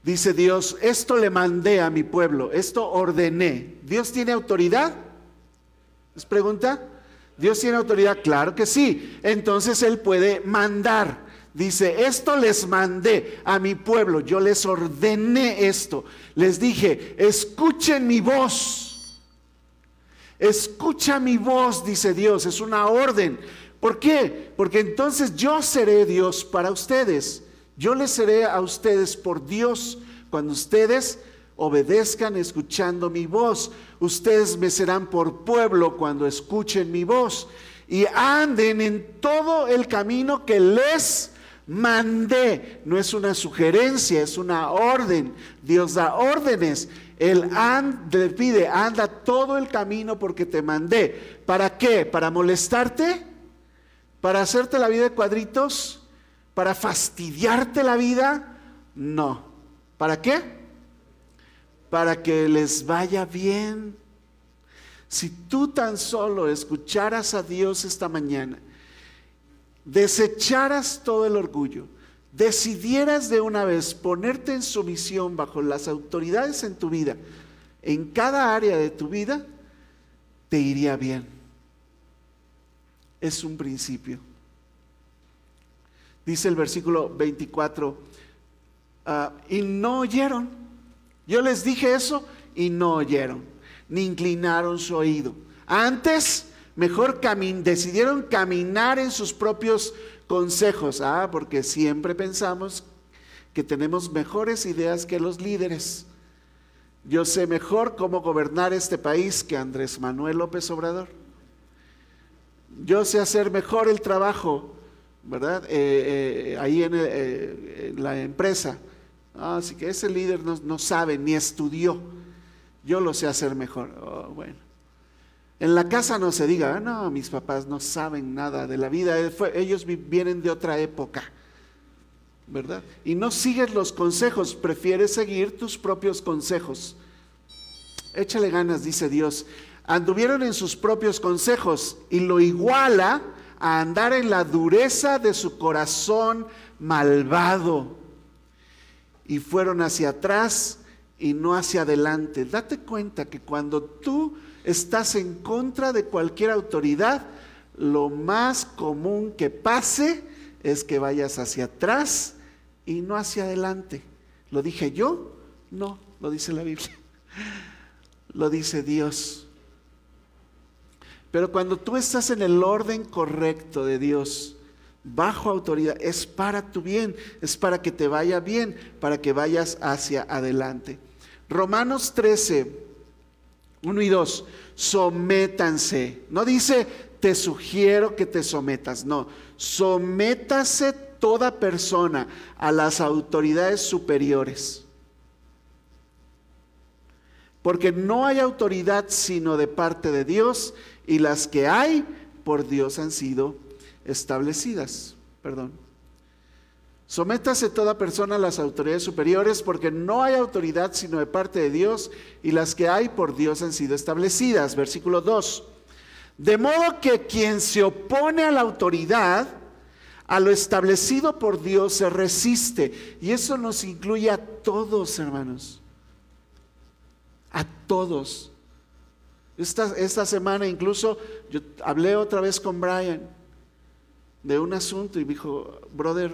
Dice Dios, esto le mandé a mi pueblo, esto ordené. ¿Dios tiene autoridad? ¿Les pregunta? ¿Dios tiene autoridad? Claro que sí. Entonces Él puede mandar. Dice, esto les mandé a mi pueblo, yo les ordené esto. Les dije, escuchen mi voz. Escucha mi voz, dice Dios, es una orden. ¿Por qué? Porque entonces yo seré Dios para ustedes. Yo les seré a ustedes por Dios cuando ustedes obedezcan escuchando mi voz. Ustedes me serán por pueblo cuando escuchen mi voz y anden en todo el camino que les mandé. No es una sugerencia, es una orden. Dios da órdenes. Él le pide, anda todo el camino porque te mandé. ¿Para qué? ¿Para molestarte? ¿Para hacerte la vida de cuadritos? ¿Para fastidiarte la vida? No. ¿Para qué? Para que les vaya bien. Si tú tan solo escucharas a Dios esta mañana, desecharas todo el orgullo, decidieras de una vez ponerte en sumisión bajo las autoridades en tu vida, en cada área de tu vida, te iría bien. Es un principio. Dice el versículo 24, ah, y no oyeron. Yo les dije eso y no oyeron, ni inclinaron su oído. Antes mejor decidieron caminar en sus propios consejos. Ah, porque siempre pensamos que tenemos mejores ideas que los líderes. Yo sé mejor cómo gobernar este país que Andrés Manuel López Obrador. Yo sé hacer mejor el trabajo, ¿verdad? Eh, eh, ahí eh, en, la empresa. Así que ese líder no, sabe ni estudió. Yo lo sé hacer mejor. Oh, bueno. En la casa no se diga, ah, no, mis papás no saben nada de la vida, eh, ellos vienen de otra época, ¿verdad? Y no sigues los consejos, prefieres seguir tus propios consejos. Échale ganas, dice Dios. Anduvieron en sus propios consejos y lo iguala a andar en la dureza de su corazón malvado. Y fueron hacia atrás y no hacia adelante. Date cuenta que cuando tú estás en contra de cualquier autoridad, lo más común que pase es que vayas hacia atrás y no hacia adelante. ¿Lo dije yo? No, lo dice la Biblia. Lo dice Dios. Pero cuando tú estás en el orden correcto de Dios, bajo autoridad, es para tu bien, es para que te vaya bien, para que vayas hacia adelante. Romanos 13, 1 y 2, sométanse. No dice, te sugiero que te sometas, no, sométase toda persona a las autoridades superiores. Porque no hay autoridad sino de parte de Dios y las que hay por Dios han sido establecidas. perdón. Sométase toda persona a las autoridades superiores porque no hay autoridad sino de parte de Dios y las que hay por Dios han sido establecidas. Versículo 2. De modo que quien se opone a la autoridad, a lo establecido por Dios, se resiste. Y eso nos incluye a todos, hermanos. A todos. Esta, esta semana incluso yo hablé otra vez con Brian de un asunto y dijo, brother,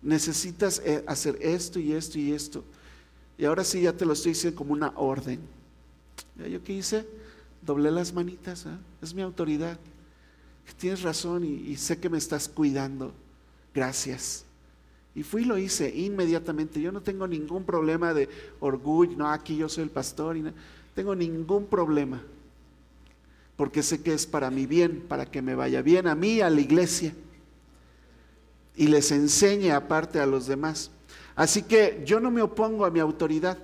necesitas eh, hacer esto y esto y esto. Y ahora sí ya te lo estoy diciendo como una orden. ¿Yo qué hice? Doblé las manitas, ¿ah? es mi autoridad. Tienes razón y, y, sé que me estás cuidando. Gracias. Y fui y lo hice inmediatamente. Yo no tengo ningún problema de orgullo, no, aquí yo soy el pastor. Y no, tengo ningún problema. Porque sé que es para mi bien, para que me vaya bien a mí, a la iglesia y les enseñe aparte a los demás. Así que yo no me opongo a mi autoridad.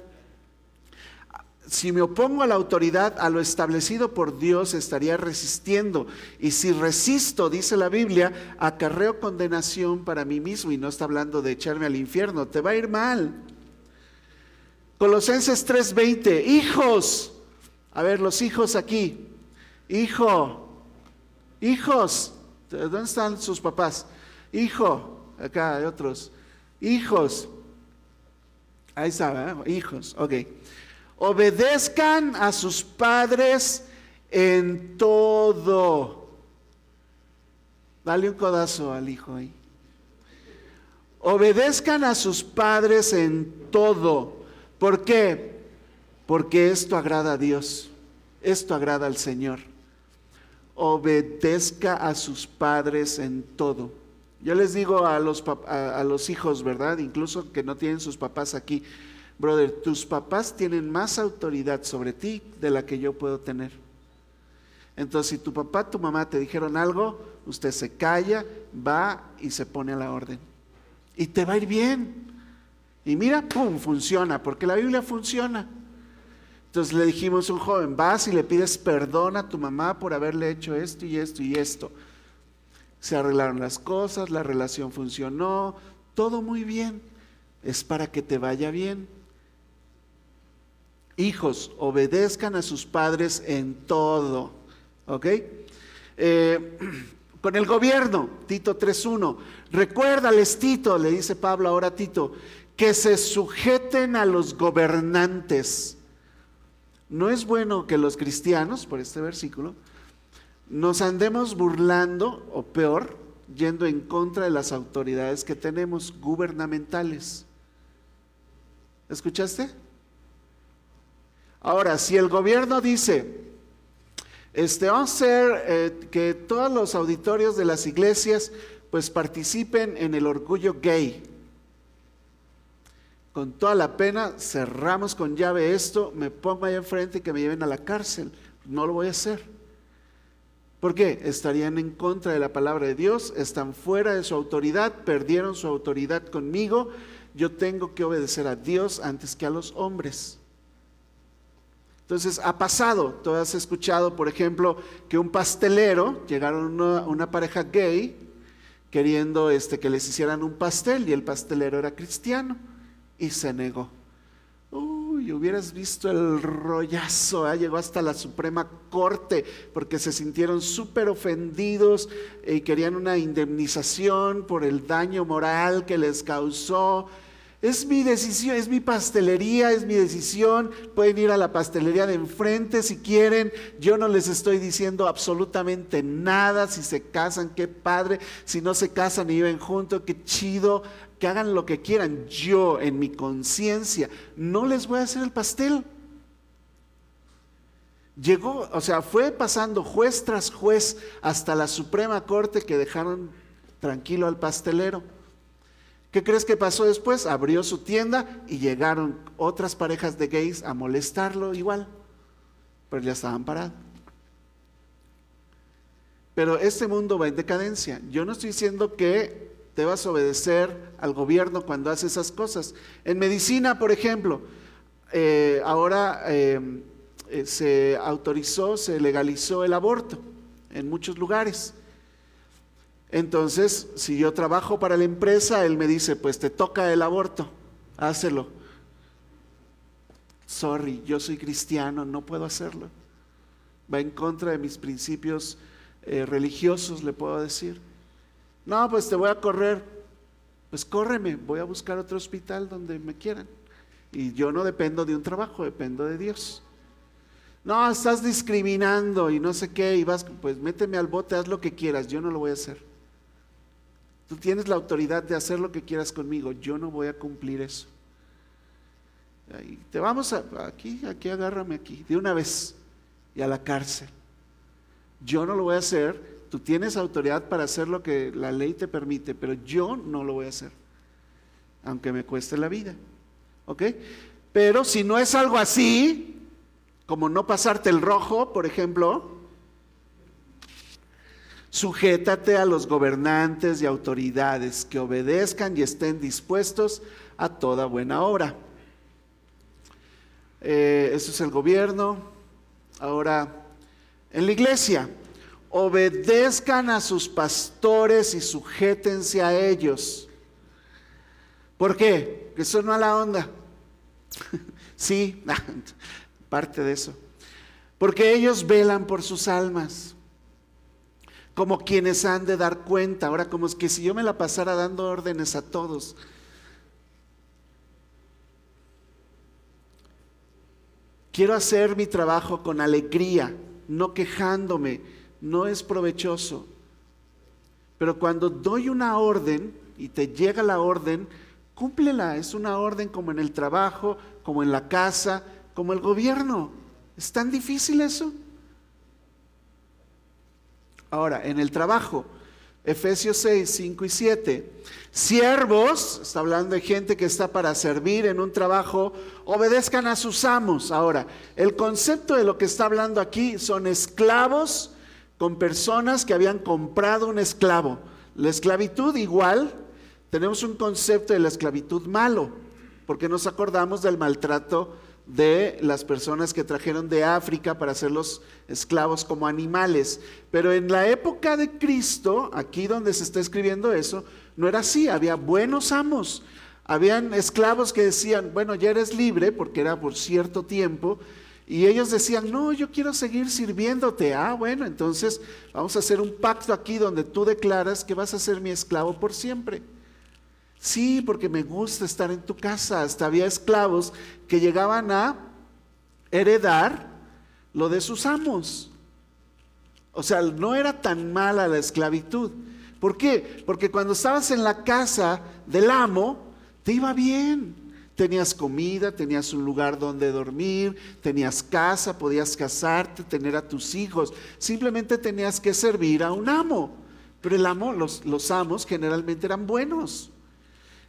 Si me opongo a la autoridad, a lo establecido por Dios, estaría resistiendo. Y si resisto, dice la Biblia, acarreo condenación para mí mismo. Y no está hablando de echarme al infierno, te va a ir mal. Colosenses 3:20, hijos. A ver, los hijos aquí. Hijo, hijos, ¿dónde están sus papás? Hijo, acá hay otros. Hijos. Ahí está, hijos, ok. Obedezcan a sus padres en todo. Dale un codazo al hijo ahí. Obedezcan a sus padres en todo. ¿Por qué? Porque esto agrada a Dios. Esto agrada al Señor. Obedezca a sus padres en todo. Yo les digo a los, a, los hijos, ¿verdad? Incluso que no tienen sus papás aquí, brother, tus papás tienen más autoridad sobre ti de la que yo puedo tener. Entonces, si tu papá, tu mamá te dijeron algo, usted se calla, va y se pone a la orden. Y te va a ir bien. Y mira, ¡pum!, funciona, porque la Biblia funciona. Entonces le dijimos a un joven, vas y le pides perdón a tu mamá por haberle hecho esto y esto y esto se arreglaron las cosas, la relación funcionó, todo muy bien. Es para que te vaya bien. Hijos, obedezcan a sus padres en todo. ¿Ok? Eh, con el gobierno, Tito 3.1. Recuérdales, Tito, le dice Pablo ahora a Tito, que se sujeten a los gobernantes. No es bueno que los cristianos, por este versículo, nos andemos burlando, o peor, yendo en contra de las autoridades que tenemos gubernamentales. ¿Escuchaste? Ahora, si el gobierno dice, este, vamos a hacer eh, que todos los auditorios de las iglesias pues participen en el orgullo gay. Con toda la pena, cerramos con llave esto, me pongo ahí enfrente y que me lleven a la cárcel. No lo voy a hacer. ¿Por qué? Estarían en contra de la palabra de Dios, están fuera de su autoridad, perdieron su autoridad conmigo. Yo tengo que obedecer a Dios antes que a los hombres. Entonces, ha pasado, tú has escuchado, por ejemplo, que un pastelero, llegaron una, una pareja gay queriendo este, que les hicieran un pastel y el pastelero era cristiano y se negó. Uy, hubieras visto el rollazo, ¿eh? llegó hasta la Suprema Corte porque se sintieron súper ofendidos y querían una indemnización por el daño moral que les causó. Es mi decisión, es mi pastelería, es mi decisión. Pueden ir a la pastelería de enfrente si quieren. Yo no les estoy diciendo absolutamente nada. Si se casan, qué padre. Si no se casan y viven juntos, qué chido que hagan lo que quieran. Yo en mi conciencia no les voy a hacer el pastel. Llegó, o sea, fue pasando juez tras juez hasta la Suprema Corte que dejaron tranquilo al pastelero. ¿Qué crees que pasó después? Abrió su tienda y llegaron otras parejas de gays a molestarlo igual, pero ya estaban parados. Pero este mundo va en decadencia. Yo no estoy diciendo que vas a obedecer al gobierno cuando hace esas cosas. En medicina, por ejemplo, eh, ahora eh, eh, se autorizó, se legalizó el aborto en muchos lugares. Entonces, si yo trabajo para la empresa, él me dice, pues te toca el aborto, hácelo. Sorry, yo soy cristiano, no puedo hacerlo. Va en contra de mis principios eh, religiosos, le puedo decir. No, pues te voy a correr. Pues córreme, voy a buscar otro hospital donde me quieran. Y yo no dependo de un trabajo, dependo de Dios. No, estás discriminando y no sé qué, y vas, pues méteme al bote, haz lo que quieras, yo no lo voy a hacer. Tú tienes la autoridad de hacer lo que quieras conmigo, yo no voy a cumplir eso. te vamos a, aquí, aquí agárrame aquí, de una vez, y a la cárcel. Yo no lo voy a hacer, tú tienes autoridad para hacer lo que la ley te permite, pero yo no lo voy a hacer, aunque me cueste la vida. ¿Ok? Pero si no es algo así, como no pasarte el rojo, por ejemplo, sujétate a los gobernantes y autoridades que obedezcan y estén dispuestos a toda buena obra. Eh, eso es el gobierno. Ahora, en la iglesia, obedezcan a sus pastores y sujétense a ellos. ¿Por qué? Que son mala onda. sí, parte de eso. Porque ellos velan por sus almas, como quienes han de dar cuenta. Ahora, como es que si yo me la pasara dando órdenes a todos, quiero hacer mi trabajo con alegría, no quejándome, no es provechoso. Pero cuando doy una orden y te llega la orden, cúmplela. Es una orden como en el trabajo, como en la casa, como el gobierno. ¿Es tan difícil eso? Ahora, en el trabajo, Efesios 6, 5 y 7. Siervos, está hablando de gente que está para servir en un trabajo, obedezcan a sus amos. Ahora, el concepto de lo que está hablando aquí son esclavos con personas que habían comprado un esclavo. La esclavitud igual, tenemos un concepto de la esclavitud malo, porque nos acordamos del maltrato de las personas que trajeron de África para hacerlos esclavos como animales. Pero en la época de Cristo, aquí donde se está escribiendo eso, no era así, había buenos amos. Habían esclavos que decían, bueno, ya eres libre porque era por cierto tiempo. Y ellos decían, no, yo quiero seguir sirviéndote. Ah, bueno, entonces vamos a hacer un pacto aquí donde tú declaras que vas a ser mi esclavo por siempre. Sí, porque me gusta estar en tu casa. Hasta había esclavos que llegaban a heredar lo de sus amos. O sea, no era tan mala la esclavitud. ¿Por qué? Porque cuando estabas en la casa del amo, te iba bien. Tenías comida, tenías un lugar donde dormir, tenías casa, podías casarte, tener a tus hijos. Simplemente tenías que servir a un amo. Pero el amo, los, los amos generalmente eran buenos.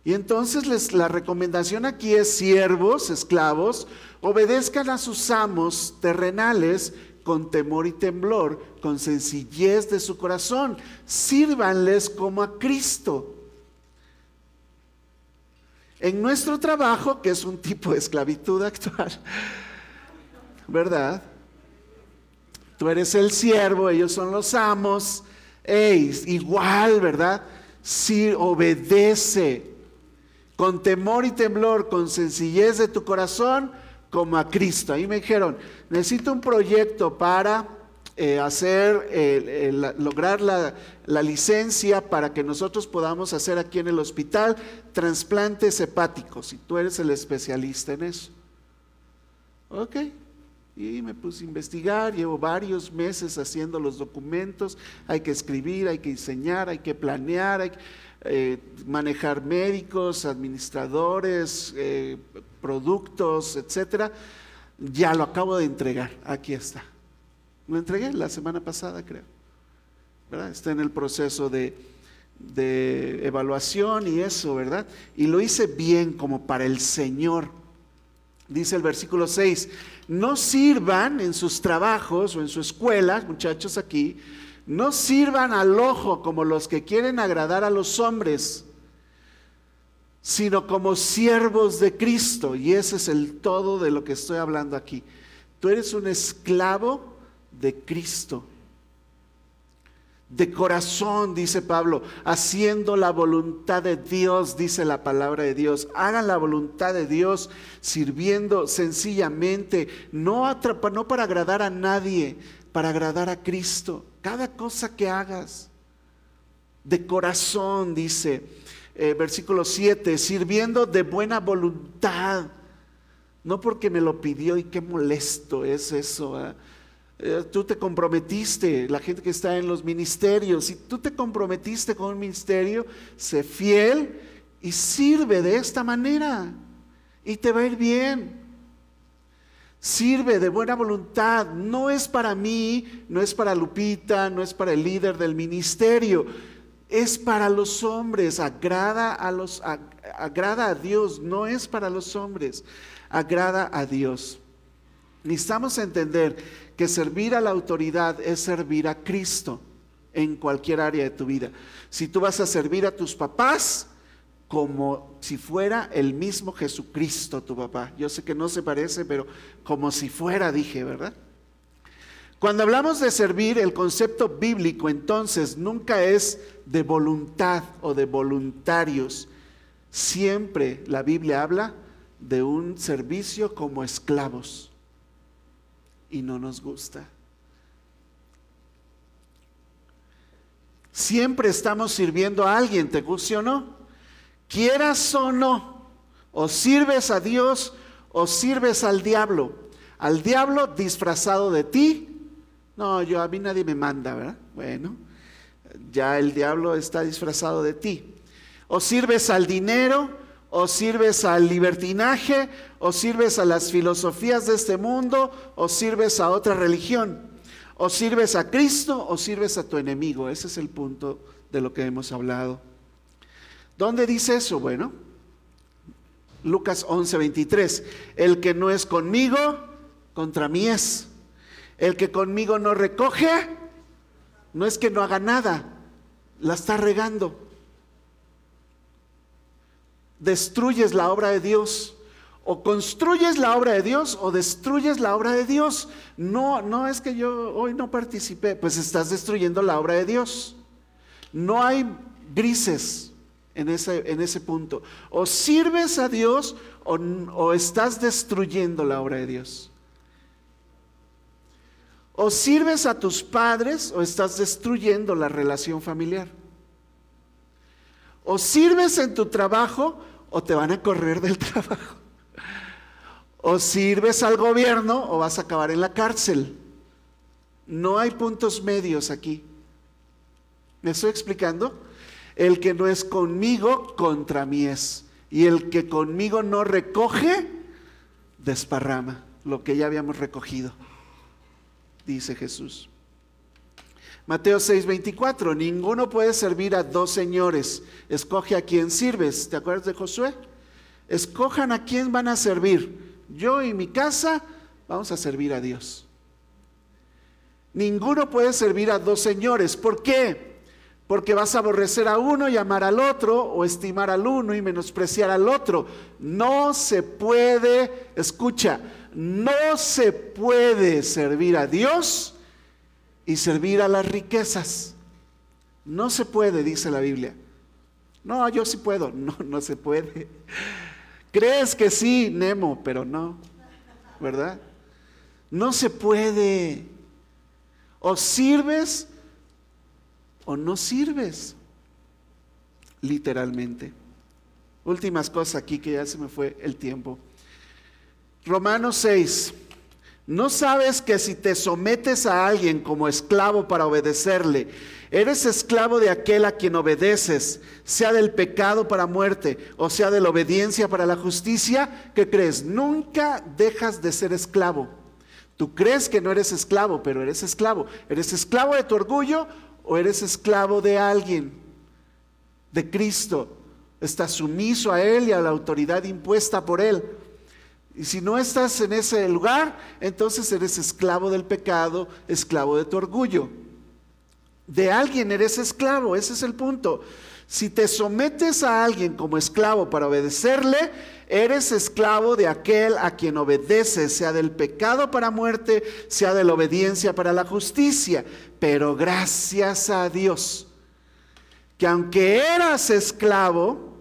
Y entonces la recomendación aquí es siervos, esclavos, obedezcan a sus amos terrenales con temor y temblor, con sencillez de su corazón. Sírvanles como a Cristo. En nuestro trabajo, que es un tipo de esclavitud actual, ¿verdad? Tú eres el siervo, ellos son los amos. Ey, igual, ¿verdad? Si obedece con temor y temblor, con sencillez de tu corazón, como a Cristo. Ahí me dijeron, necesito un proyecto para eh, hacer, lograr la, la, licencia para que nosotros podamos hacer aquí en el hospital trasplantes hepáticos. Y tú eres el especialista en eso. Ok. Y me puse a investigar, llevo varios meses haciendo los documentos, hay que escribir, hay que diseñar, hay que planear, hay que eh, manejar médicos, administradores, eh, productos, etcétera. Ya lo acabo de entregar, aquí está. Lo entregué la semana pasada, creo. Está en el proceso de, de evaluación y eso, ¿verdad? Y lo hice bien como para el Señor. Dice el versículo 6, no sirvan en sus trabajos o en su escuela, muchachos aquí, no sirvan al ojo como los que quieren agradar a los hombres, sino como siervos de Cristo. Y ese es el todo de lo que estoy hablando aquí. Tú eres un esclavo de Cristo. de corazón, dice Pablo, haciendo la voluntad de Dios, dice la palabra de Dios. Hagan la voluntad de Dios sirviendo sencillamente, no, no para agradar a nadie, para agradar a Cristo. Cada cosa que hagas, de corazón, dice eh, versículo 7, sirviendo de buena voluntad. No porque me lo pidió y qué molesto es eso. ¿eh? Eh, tú te comprometiste, la gente que está en los ministerios, si tú te comprometiste con un ministerio, sé fiel y sirve de esta manera y te va a ir bien. Sirve de buena voluntad, no es para mí, no es para Lupita, no es para el líder del ministerio, es para los hombres, agrada a los agrada a Dios, no es para los hombres, agrada a Dios. Necesitamos entender que servir a la autoridad es servir a Cristo en cualquier área de tu vida. Si tú vas a servir a tus papás como si fuera el mismo Jesucristo tu papá. Yo sé que no se parece, pero como si fuera, dije, ¿verdad? Cuando hablamos de servir, el concepto bíblico entonces nunca es de voluntad o de voluntarios. Siempre la Biblia habla de un servicio como esclavos y no nos gusta. Siempre estamos sirviendo a alguien, ¿te guste o no? Quieras o no, o sirves a Dios o sirves al diablo. Al diablo disfrazado de ti. No, yo a mí nadie me manda, ¿verdad? Bueno, ya el diablo está disfrazado de ti. O sirves al dinero o sirves al libertinaje, o sirves a las filosofías de este mundo, o sirves a otra religión, o sirves a Cristo, o sirves a tu enemigo. Ese es el punto de lo que hemos hablado. ¿Dónde dice eso? Bueno, Lucas 11, 23. El que no es conmigo, contra mí es. El que conmigo no recoge, no es que no haga nada, la está regando destruyes la obra de Dios. O construyes la obra de Dios o destruyes la obra de Dios. No, no es que yo hoy no participé, pues estás destruyendo la obra de Dios. No hay grises en ese, en ese punto. O sirves a Dios o, o estás destruyendo la obra de Dios. O sirves a tus padres o estás destruyendo la relación familiar. O sirves en tu trabajo o te van a correr del trabajo. O sirves al gobierno o vas a acabar en la cárcel. No hay puntos medios aquí. ¿Me estoy explicando? El que no es conmigo, contra mí es. Y el que conmigo no recoge, desparrama lo que ya habíamos recogido, dice Jesús. Mateo 6:24, ninguno puede servir a dos señores, escoge a quién sirves. ¿Te acuerdas de Josué? Escojan a quién van a servir. Yo y mi casa vamos a servir a Dios. Ninguno puede servir a dos señores. ¿Por qué? Porque vas a aborrecer a uno y amar al otro, o estimar al uno y menospreciar al otro. No se puede, escucha, no se puede servir a Dios y servir a las riquezas. No se puede, dice la Biblia. No, yo sí puedo. No, no se puede. Crees que sí, Nemo, pero no. ¿Verdad? No se puede. O sirves o no sirves. Literalmente. Últimas cosas aquí que ya se me fue el tiempo. Romanos 6. ¿No sabes que si te sometes a alguien como esclavo para obedecerle, eres esclavo de aquel a quien obedeces, sea del pecado para muerte o sea de la obediencia para la justicia? ¿Qué crees? Nunca dejas de ser esclavo. Tú crees que no eres esclavo, pero eres esclavo. ¿Eres esclavo de tu orgullo o eres esclavo de alguien? De Cristo. Estás sumiso a Él y a la autoridad impuesta por Él. Y si no estás en ese lugar, entonces eres esclavo del pecado, esclavo de tu orgullo. de alguien eres esclavo, ese es el punto. Si te sometes a alguien como esclavo para obedecerle, eres esclavo de aquel a quien obedeces, sea del pecado para muerte, sea de la obediencia para la justicia. Pero gracias a Dios, que aunque eras esclavo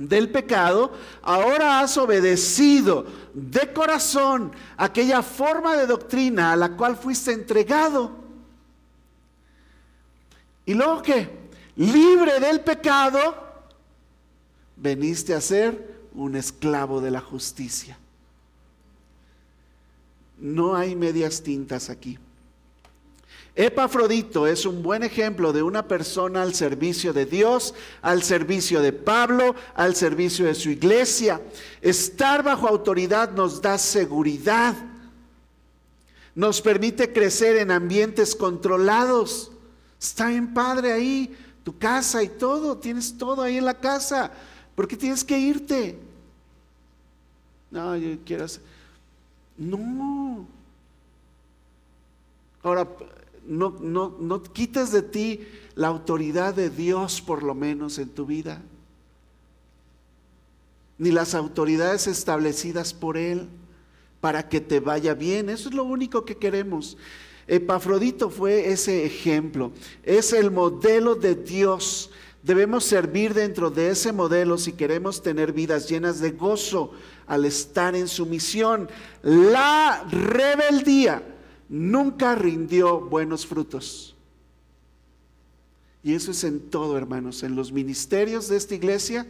del pecado, ahora has obedecido de corazón aquella forma de doctrina a la cual fuiste entregado. ¿Y luego qué? Libre del pecado, veniste a ser un esclavo de la justicia. No hay medias tintas aquí. Epafrodito es un buen ejemplo de una persona al servicio de Dios, al servicio de Pablo, al servicio de su iglesia. Estar bajo autoridad nos da seguridad, nos permite crecer en ambientes controlados. Está en padre ahí, tu casa y todo, tienes todo ahí en la casa. ¿Por qué tienes que irte? No, yo quiero hacer. No. Ahora, no, no, no quites de ti la autoridad de Dios por lo menos en tu vida, ni las autoridades establecidas por Él para que te vaya bien. Eso es lo único que queremos. Epafrodito fue ese ejemplo, es el modelo de Dios. Debemos servir dentro de ese modelo si queremos tener vidas llenas de gozo al estar en su misión. La rebeldía nunca rindió buenos frutos. Y eso es en todo, hermanos, en los ministerios de esta iglesia.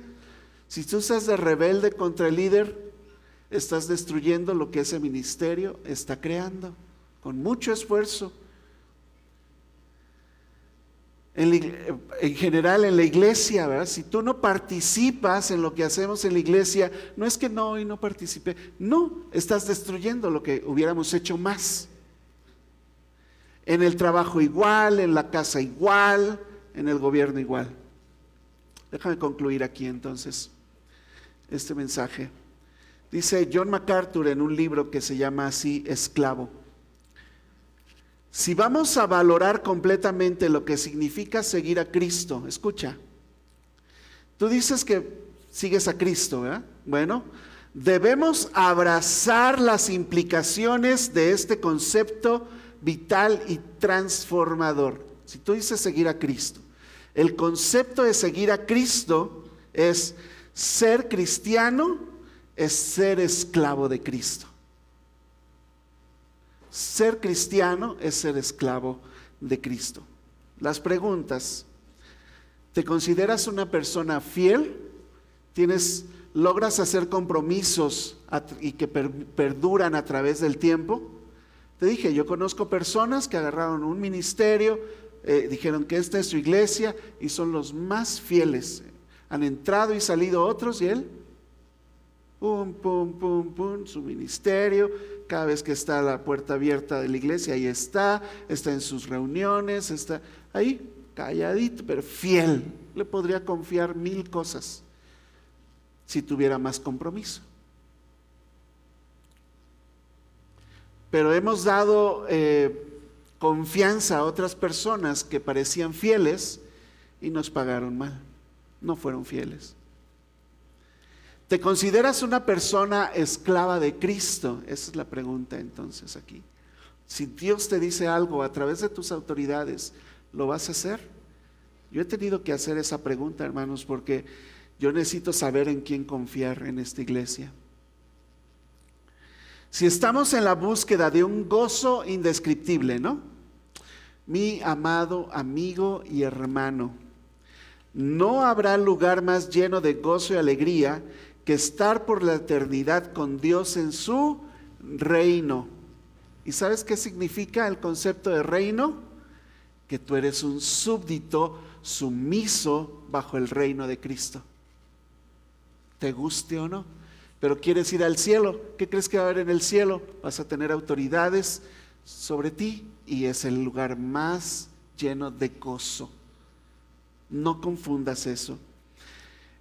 Si tú estás de rebelde contra el líder, estás destruyendo lo que ese ministerio está creando con mucho esfuerzo. En, general en la iglesia. Si tú no participas en lo que hacemos en la iglesia, no es que no y no participé, no, estás destruyendo lo que hubiéramos hecho más en el trabajo igual, en la casa igual, en el gobierno igual. Déjame concluir aquí entonces este mensaje. Dice John MacArthur en un libro que se llama así, Esclavo. Si vamos a valorar completamente lo que significa seguir a Cristo, escucha, tú dices que sigues a Cristo, ¿verdad? Bueno, debemos abrazar las implicaciones de este concepto vital y transformador. Si tú dices seguir a Cristo, el concepto de seguir a Cristo es ser cristiano, es ser esclavo de Cristo. Ser cristiano es ser esclavo de Cristo. Las preguntas, ¿te consideras una persona fiel? ¿Tienes, logras hacer compromisos y que perduran a través del tiempo? Te dije, yo conozco personas que agarraron un ministerio, eh, dijeron que esta es su iglesia y son los más fieles. Han entrado y salido otros y él, pum, pum, pum, pum, su ministerio. Cada vez que está la puerta abierta de la iglesia, ahí está, está en sus reuniones, está ahí, calladito, pero fiel. Le podría confiar mil cosas si tuviera más compromiso. Pero hemos dado eh, confianza a otras personas que parecían fieles y nos pagaron mal, no fueron fieles. ¿Te consideras una persona esclava de Cristo? Esa es la pregunta entonces aquí. Si Dios te dice algo a través de tus autoridades, ¿lo vas a hacer? Yo he tenido que hacer esa pregunta, hermanos, porque yo necesito saber en quién confiar en esta iglesia. Si estamos en la búsqueda de un gozo indescriptible, ¿no? Mi amado amigo y hermano, no habrá lugar más lleno de gozo y alegría que estar por la eternidad con Dios en su reino. ¿Y sabes qué significa el concepto de reino? Que tú eres un súbdito sumiso bajo el reino de Cristo. ¿Te guste o no? Pero quieres ir al cielo, ¿qué crees que va a haber en el cielo? Vas a tener autoridades sobre ti y es el lugar más lleno de gozo. No confundas eso.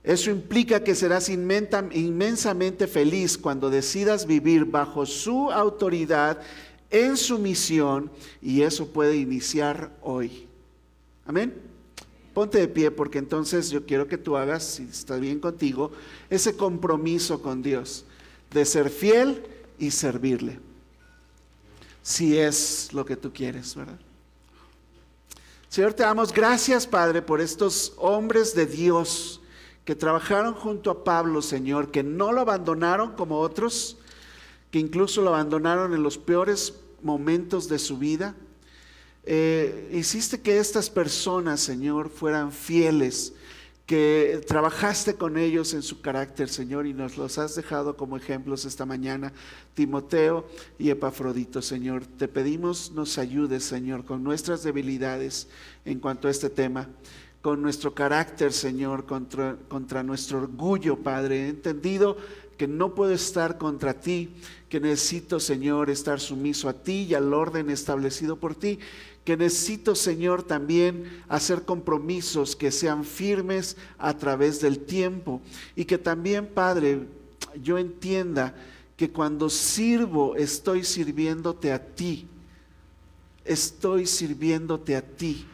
Eso implica que serás inmensamente feliz cuando decidas vivir bajo su autoridad, en su misión, y eso puede iniciar hoy. Amén. Ponte de pie porque entonces yo quiero que tú hagas, si está bien contigo, ese compromiso con Dios de ser fiel y servirle. Si es lo que tú quieres, ¿verdad? Señor, te damos gracias, Padre, por estos hombres de Dios que trabajaron junto a Pablo, Señor, que no lo abandonaron como otros, que incluso lo abandonaron en los peores momentos de su vida eh, hiciste que estas personas, Señor, fueran fieles, que trabajaste con ellos en su carácter, Señor, y nos los has dejado como ejemplos esta mañana, Timoteo y Epafrodito, Señor. Te pedimos nos ayudes, Señor, con nuestras debilidades en cuanto a este tema con nuestro carácter, Señor, contra, contra, nuestro orgullo, Padre. He entendido que no puedo estar contra ti, que necesito, Señor, estar sumiso a ti y al orden establecido por ti que necesito, Señor, también hacer compromisos que sean firmes a través del tiempo y que también, Padre, yo entienda que cuando sirvo estoy sirviéndote a ti, estoy sirviéndote a ti.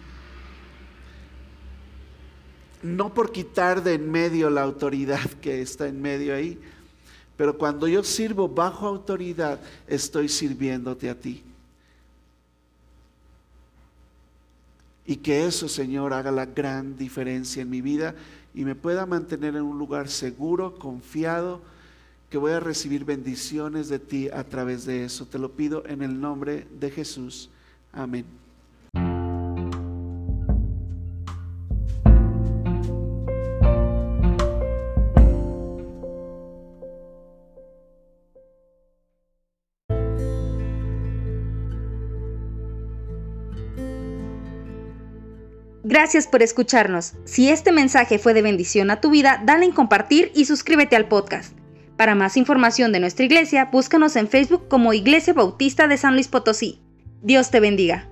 No por quitar de en medio la autoridad que está en medio ahí, pero cuando yo sirvo bajo autoridad, estoy sirviéndote a ti. Y que eso, Señor, haga la gran diferencia en mi vida y me pueda mantener en un lugar seguro, confiado, que voy a recibir bendiciones de ti a través de eso. Te lo pido en el nombre de Jesús. Amén. Gracias por escucharnos. Si este mensaje fue de bendición a tu vida, dale en compartir y suscríbete al podcast. Para más información de nuestra iglesia, búscanos en Facebook como Iglesia Bautista de San Luis Potosí. Dios te bendiga.